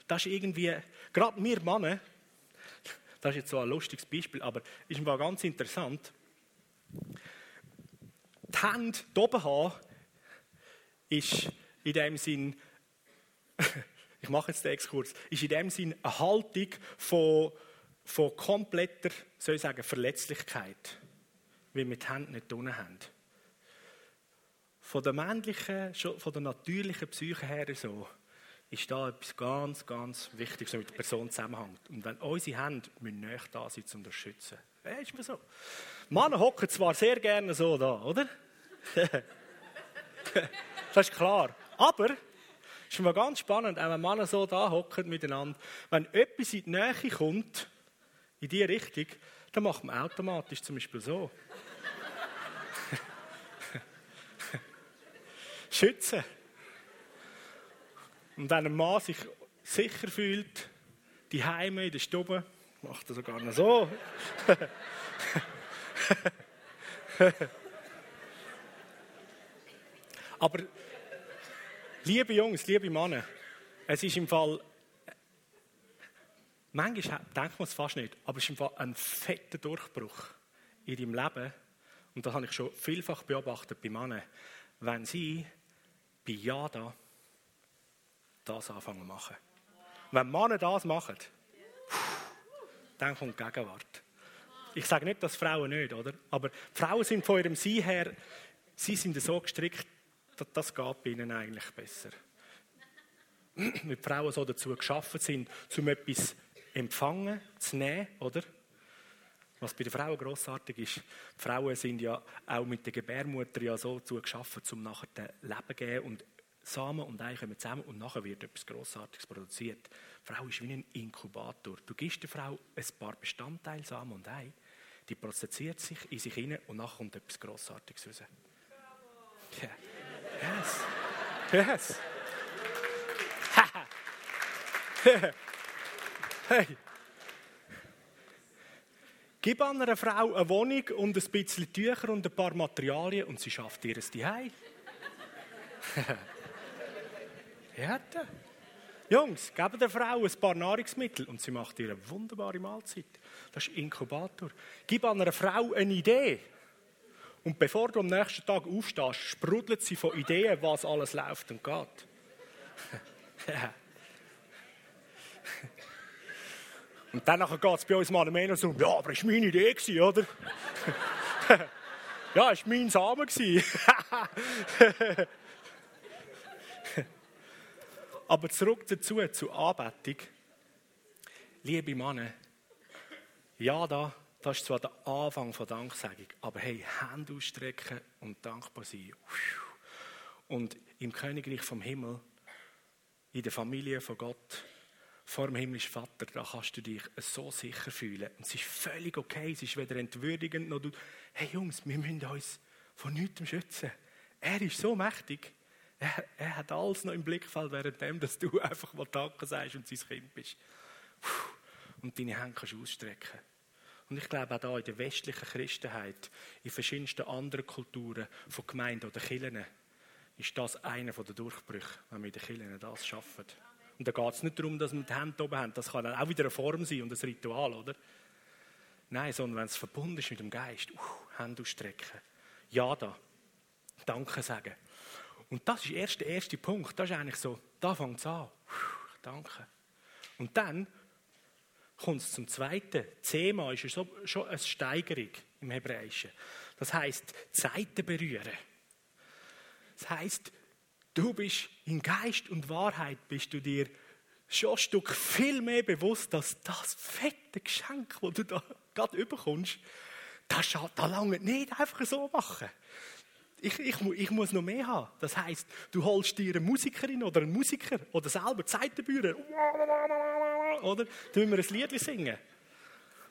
Das ist irgendwie, gerade wir Männer, das ist jetzt so ein lustiges Beispiel, aber ist mal ganz interessant. Die Hände oben haben, ist in dem Sinn, ich mache jetzt den Exkurs, ist in dem Sinn eine Haltung von, von kompletter, soll ich sagen, Verletzlichkeit, wie wir die Hände nicht unten haben. Von der männlichen, von der natürlichen Psyche her so, ist da etwas ganz, ganz Wichtiges, was mit der Person zusammenhängt. Und wenn unsere Hände müssen nicht da sein, um das zu schützen. Ja, ist mir so. Männer hocken zwar sehr gerne so da, oder? das ist klar. Aber es ist mir ganz spannend, auch wenn Männer so da hocken miteinander, wenn etwas in die Nähe kommt, in diese Richtung, dann macht man automatisch zum Beispiel so. Schützen. Und wenn ein Mann sich sicher fühlt, die Heime in der Stube, macht er sogar noch so. Aber, liebe Jungs, liebe Männer, es ist im Fall, manchmal denkt man es fast nicht, aber es ist im Fall ein fetter Durchbruch in deinem Leben. Und das habe ich schon vielfach beobachtet bei Männern. Wenn sie bei Jada das anfangen zu machen. Wenn Männer das machen, dann kommt die Gegenwart. Ich sage nicht, dass Frauen nicht, oder? Aber Frauen sind von ihrem Sein her, sie sind so gestrickt, dass das geht bei ihnen eigentlich besser. Weil Frauen so dazu geschaffen sind, um etwas empfangen, zu nehmen, oder? Was bei den Frauen grossartig ist, die Frauen sind ja auch mit der Gebärmutter ja so dazu geschaffen, um nachher Leben zu geben und Samen und Ei kommen zusammen und nachher wird etwas Grossartiges produziert. Die Frau ist wie ein Inkubator. Du gibst der Frau ein paar Bestandteile, Samen und Ei, die prozessiert sich in sich hinein und nachher kommt etwas Grossartiges raus. Yeah. Yes. Yes. hey. Gib einer Frau eine Wohnung und ein bisschen Tücher und ein paar Materialien und sie schafft ihr es Zuhause. Härte. Jungs, gebt der Frau ein paar Nahrungsmittel und sie macht ihr eine wunderbare Mahlzeit. Das ist Inkubator. Gib einer Frau eine Idee. Und bevor du am nächsten Tag aufstehst, sprudelt sie von Ideen, was alles läuft und geht. Und dann geht es bei uns mal mehr so, ja, aber das war meine Idee, oder? ja, es war mein Samen. Aber zurück dazu, zur Anbetung. Liebe Männer, ja, da, das ist zwar der Anfang von Danksagung, aber hey, Hände ausstrecken und dankbar sein. Und im Königreich vom Himmel, in der Familie von Gott, vor dem himmlischen Vater, da kannst du dich so sicher fühlen. Und es ist völlig okay, es ist weder entwürdigend noch du. Hey Jungs, wir müssen uns von nichts schützen. Er ist so mächtig. Er, er, hat alles noch im Blickfeld, währenddem, dass du einfach mal Danke sagst und sein Kind bist. Und deine Hände kannst ausstrecken. Und ich glaube auch da in der westlichen Christenheit, in verschiedensten anderen Kulturen von Gemeinden oder Kirchen, ist das einer der Durchbrüche, wenn wir in den Kirchen das schaffen. Und da geht es nicht darum, dass wir die Hände oben haben. Das kann auch wieder eine Form sein und ein Ritual, oder? Nein, sondern wenn es verbunden ist mit dem Geist, uh, Hände ausstrecken. Ja, da. Danke sagen. Und das ist erst der erste Punkt. Das ist eigentlich so, da fängt es an. Danke. Und dann kommt es zum zweiten. Thema ist so, schon eine Steigerung. im Hebräischen. Das heißt, Zeiten berühren. Das heißt, du bist in Geist und Wahrheit bist du dir schon ein Stück viel mehr bewusst, dass das fette Geschenk, das du da gerade überkommst, das, da lange nicht einfach so machen. Ich, ich, ich, muss noch mehr haben. Das heißt, du holst dir eine Musikerin oder einen Musiker oder selber Zeitenbührer. Oder? Dann müssen wir ein Lied singen.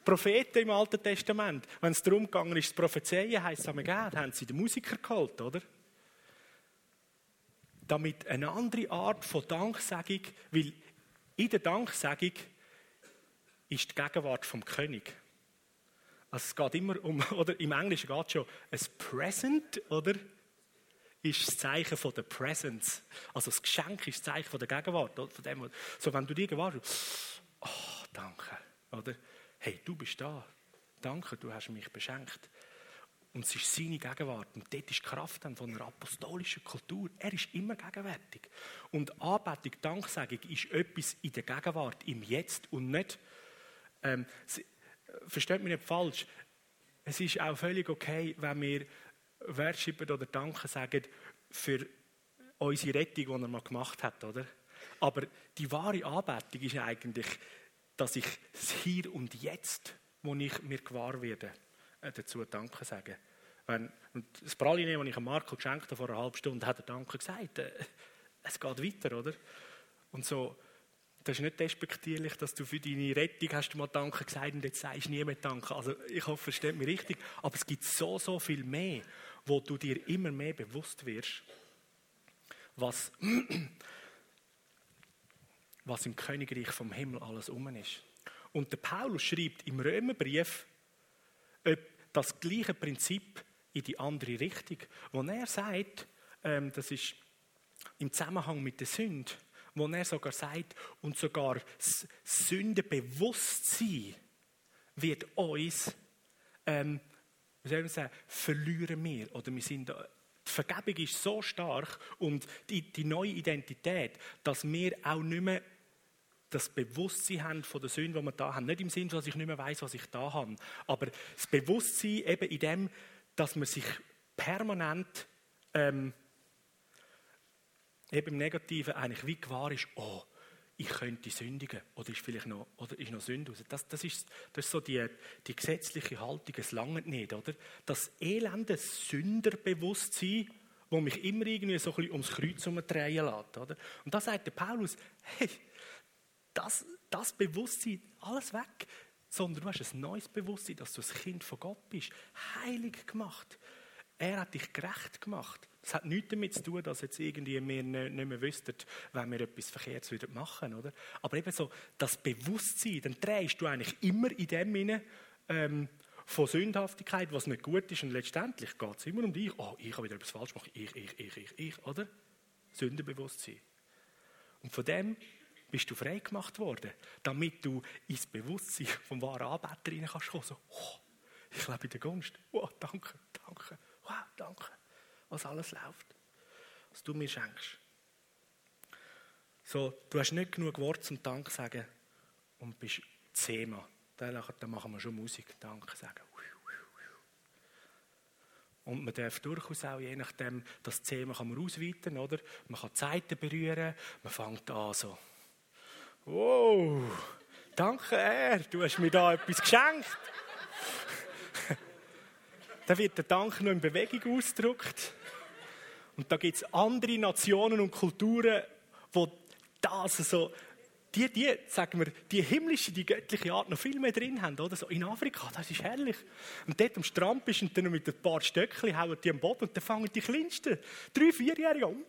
Propheten im Alten Testament, wenn es darum gegangen ist, zu prophezeien, heisst es gegeben, haben sie den Musiker geholt, oder? Damit eine andere Art von Danksagung, weil in der Danksagung ist die Gegenwart vom König. Also es geht immer um, oder im Englischen geht es schon, ein Present, oder? Ist das Zeichen von der Presence. Also das Geschenk ist das Zeichen von der Gegenwart. Von dem, so, wenn du die Gegenwart oh, danke, oder? Hey, du bist da. Danke, du hast mich beschenkt. Und es ist seine Gegenwart. Und dort ist die Kraft dann von einer apostolischen Kultur. Er ist immer gegenwärtig. Und Anbetung, Danksagung ist etwas in der Gegenwart, im Jetzt und nicht. Ähm, versteht mich nicht falsch. Es ist auch völlig okay, wenn wir worshipen oder Danke sagen für unsere Rettung, die er mal gemacht hat, oder? Aber die wahre Anbetung ist eigentlich, dass ich das Hier und Jetzt, wo ich mir gewahr werde, äh, dazu Danke sagen. Wenn, und das Praline, das ich Marco geschenkt habe vor einer halben Stunde, hat er Danke gesagt. Äh, es geht weiter, oder? Und so, das ist nicht despektierlich, dass du für deine Rettung hast du mal Danke gesagt und jetzt sagst du nie mehr Danke. Also ich hoffe, versteht mich richtig. Aber es gibt so, so viel mehr, wo du dir immer mehr bewusst wirst, was, was im Königreich vom Himmel alles um ist. Und der Paulus schreibt im Römerbrief das gleiche Prinzip in die andere Richtung. Wo er sagt, ähm, das ist im Zusammenhang mit der Sünde, wo er sogar sagt, und sogar das Sündenbewusstsein wird uns, ähm, soll man sagen, verlieren wir. Oder wir sind, die Vergebung ist so stark und die, die neue Identität, dass wir auch nicht mehr das Bewusstsein haben von der Sünde, die wir da haben. Nicht im Sinne, dass ich nicht mehr weiß, was ich da habe, aber das Bewusstsein eben in dem, dass man sich permanent ähm, eben im Negativen eigentlich wie gewahr ist, oh, ich könnte sündigen oder ist vielleicht noch, oder ist noch Sünde. Das, das, ist, das ist so die, die gesetzliche Haltung, es langt nicht, oder? Das elende Sünderbewusstsein, wo mich immer irgendwie so ein bisschen ums Kreuz umdrehen lässt, oder? Und da sagt der Paulus, hey, das, das Bewusstsein, alles weg sondern du hast ein neues Bewusstsein, dass du ein Kind von Gott bist. Heilig gemacht. Er hat dich gerecht gemacht. Das hat nichts damit zu tun, dass jetzt irgendwie wir nicht mehr wüssten, wenn wir etwas Verkehrtes wieder machen, oder? Aber eben so, das Bewusstsein, dann drehst du eigentlich immer in dem hinein, ähm, von Sündhaftigkeit, was nicht gut ist, und letztendlich geht es immer um dich. Oh, ich habe wieder etwas falsch gemacht. Ich, ich, ich, ich, ich, oder? Sündenbewusstsein. Und von dem bist du frei gemacht worden, damit du ins Bewusstsein vom wahren Anbeter rein kannst. So, oh, ich lebe in der Gunst. Oh, danke, danke, wow, danke, was alles läuft, was du mir schenkst. So, du hast nicht genug Worte zum Dank sagen und bist Thema. Dann, machen wir schon Musik, Danke sagen. Und man darf durchaus auch, je nachdem, das Thema kann man ausweiten, oder? Man kann Zeiten berühren, man fängt an so. Wow, danke Herr, du hast mir da etwas geschenkt. Da wird der Dank noch in Bewegung ausgedrückt. Und da gibt es andere Nationen und Kulturen, wo das so, die, die, sagen wir, die himmlische, die göttliche Art noch viel mehr drin haben, oder? So in Afrika, das ist herrlich. Und dort am Strand bist und dann mit ein paar Stöckchen hauen die am Boden und dann fangen die Kleinsten, drei, vierjährige an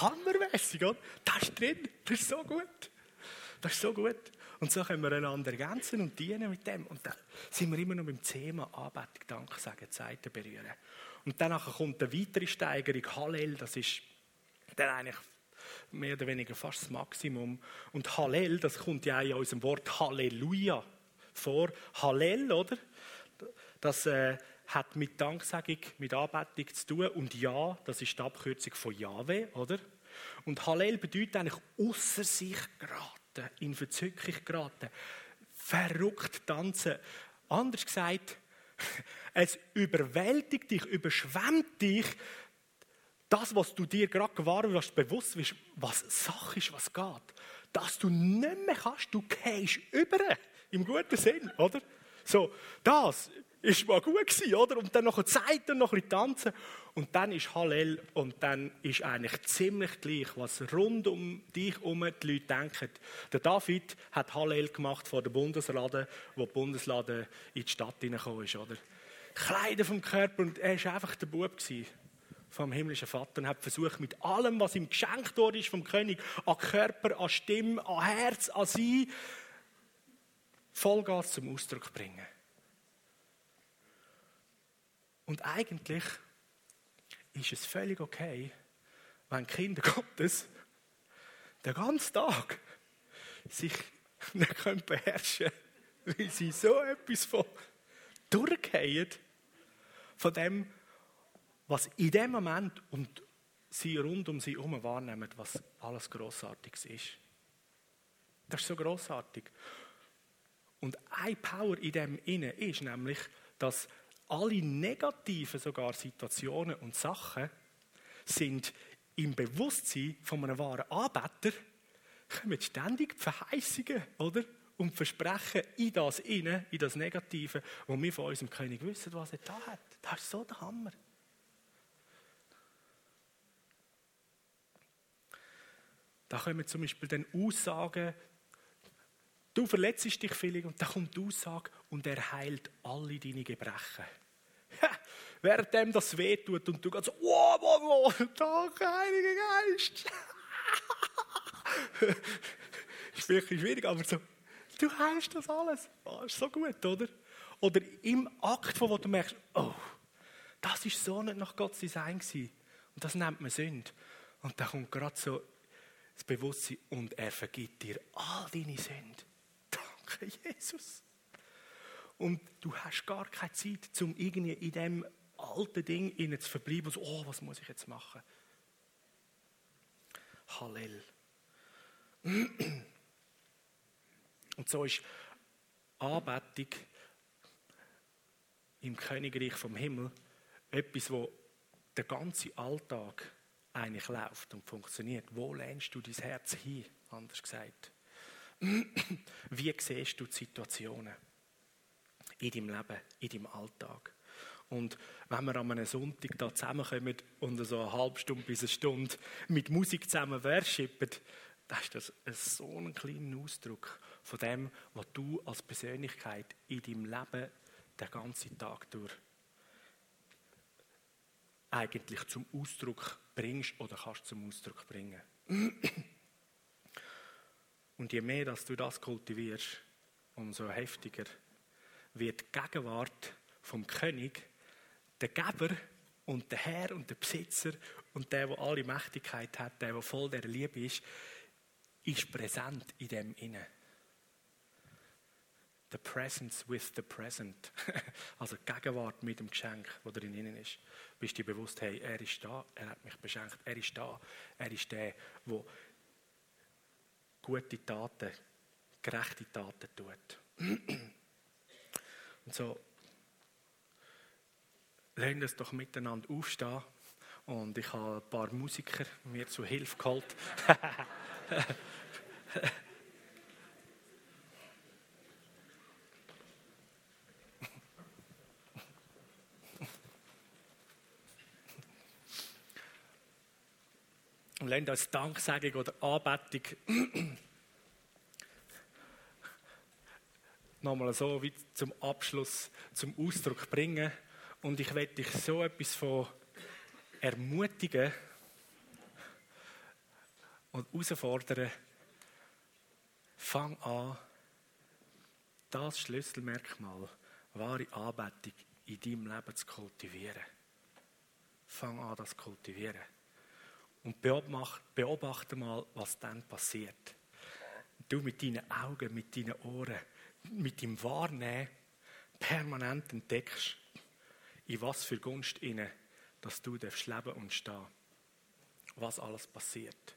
hammermässig, oder? Das ist drin, das ist so gut. Das ist so gut. Und so können wir einander ergänzen und dienen mit dem. Und dann sind wir immer noch beim Thema Anbetung, Dank sagen, Zeiten berühren. Und dann kommt eine weitere Steigerung, Hallel, das ist dann eigentlich mehr oder weniger fast das Maximum. Und Hallel, das kommt ja auch in unserem Wort Halleluja vor. Hallel, oder? Das äh, hat mit Danksagung, mit Anbetung zu tun. Und Ja, das ist die Abkürzung von Jahwe, oder? Und Hallel bedeutet eigentlich außer sich geraten, in Verzückung geraten, verrückt tanzen. Anders gesagt, es überwältigt dich, überschwemmt dich, das, was du dir gerade gewahr wirst, bewusst wirst, was Sache ist, was geht. Dass du nicht mehr kannst, du gehst über, im guten Sinn, oder? So, das ist mal gut gewesen, oder? Und dann noch Zeit und noch ein bisschen tanzen. Und dann ist Hallel und dann ist eigentlich ziemlich gleich, was rund um dich herum die Leute denken. Der David hat Hallel gemacht vor der Bundeslade, wo die Bundeslade in die Stadt hineingekommen ist, oder? Kleider vom Körper und er war einfach der Bub gewesen vom himmlischen Vater und hat versucht, mit allem, was ihm geschenkt worden ist vom König, an Körper, an Stimme, an Herz, an sie, Vollgas zum Ausdruck zu bringen. Und eigentlich ist es völlig okay, wenn Kinder Gottes den ganzen Tag sich nicht beherrschen können, weil sie so etwas von durchgehen, von dem, was in dem Moment und sie rund um sie herum wahrnehmen, was alles Grossartiges ist. Das ist so grossartig. Und eine Power in dem Innen ist nämlich, dass alle negativen sogar Situationen und Sachen sind im Bewusstsein von einem wahren Anbeter kommen ständig Verheißungen, oder? Und Versprechen in das Innen, in das Negative, wo wir von unserem König wissen, was er da hat. Das ist so der Hammer. Da kommen zum Beispiel dann Aussagen, du verletzt dich vielleicht und dann kommt die Aussage und er heilt alle deine Gebrechen. Währenddem das weh tut und du gehst so, wow, wow, wow, danke, Heiliger Geist. ist wirklich schwierig, aber so, du heilst das alles. Oh, ist so gut, oder? Oder im Akt, von wo du merkst, oh, das ist so nicht nach Gottes Design gewesen. Und das nennt man Sünde. Und dann kommt gerade so das Bewusstsein und er vergibt dir all deine Sünden. Danke, Jesus. Und du hast gar keine Zeit, um irgendwie in dem alten Ding zu verbleiben, so, oh, was muss ich jetzt machen? Hallel. Und so ist Anbetung im Königreich vom Himmel etwas, wo der ganze Alltag eigentlich läuft und funktioniert. Wo lehnst du dein Herz hin, anders gesagt? Wie siehst du die Situationen in deinem Leben, in deinem Alltag? Und wenn wir an einem Sonntag da zusammenkommen und so eine halbe Stunde bis eine Stunde mit Musik zusammen worshipen, dann ist das so ein kleiner Ausdruck von dem, was du als Persönlichkeit in deinem Leben den ganzen Tag durch eigentlich zum Ausdruck bringst oder kannst zum Ausdruck bringen. Und je mehr, dass du das kultivierst, umso heftiger wird Gegenwart vom König, der Geber und der Herr und der Besitzer und der, der alle Mächtigkeit hat, der, der voll der Liebe ist, ist präsent in dem Innen. The presence with the present. also Gegenwart mit dem Geschenk, das drin ist. Bist du dir bewusst, hey, er ist da, er hat mich beschenkt, er ist da, er ist der, der gute Taten, gerechte Taten tut. Und so, lernen uns doch miteinander aufstehen. Und ich habe ein paar Musiker mir zu Hilfe geholt. und lernt uns Danksagung oder Anbetung nochmal so wie zum Abschluss zum Ausdruck bringen. Und ich werde dich so etwas von ermutigen und herausfordern. Fang an, das Schlüsselmerkmal, wahre Anbetung in deinem Leben zu kultivieren. Fang an, das zu kultivieren. Und beobachte mal, was dann passiert. Du mit deinen Augen, mit deinen Ohren, mit dem Wahrnehmen permanent entdeckst, in was für Gunst inne, dass du leben und stehen Was alles passiert.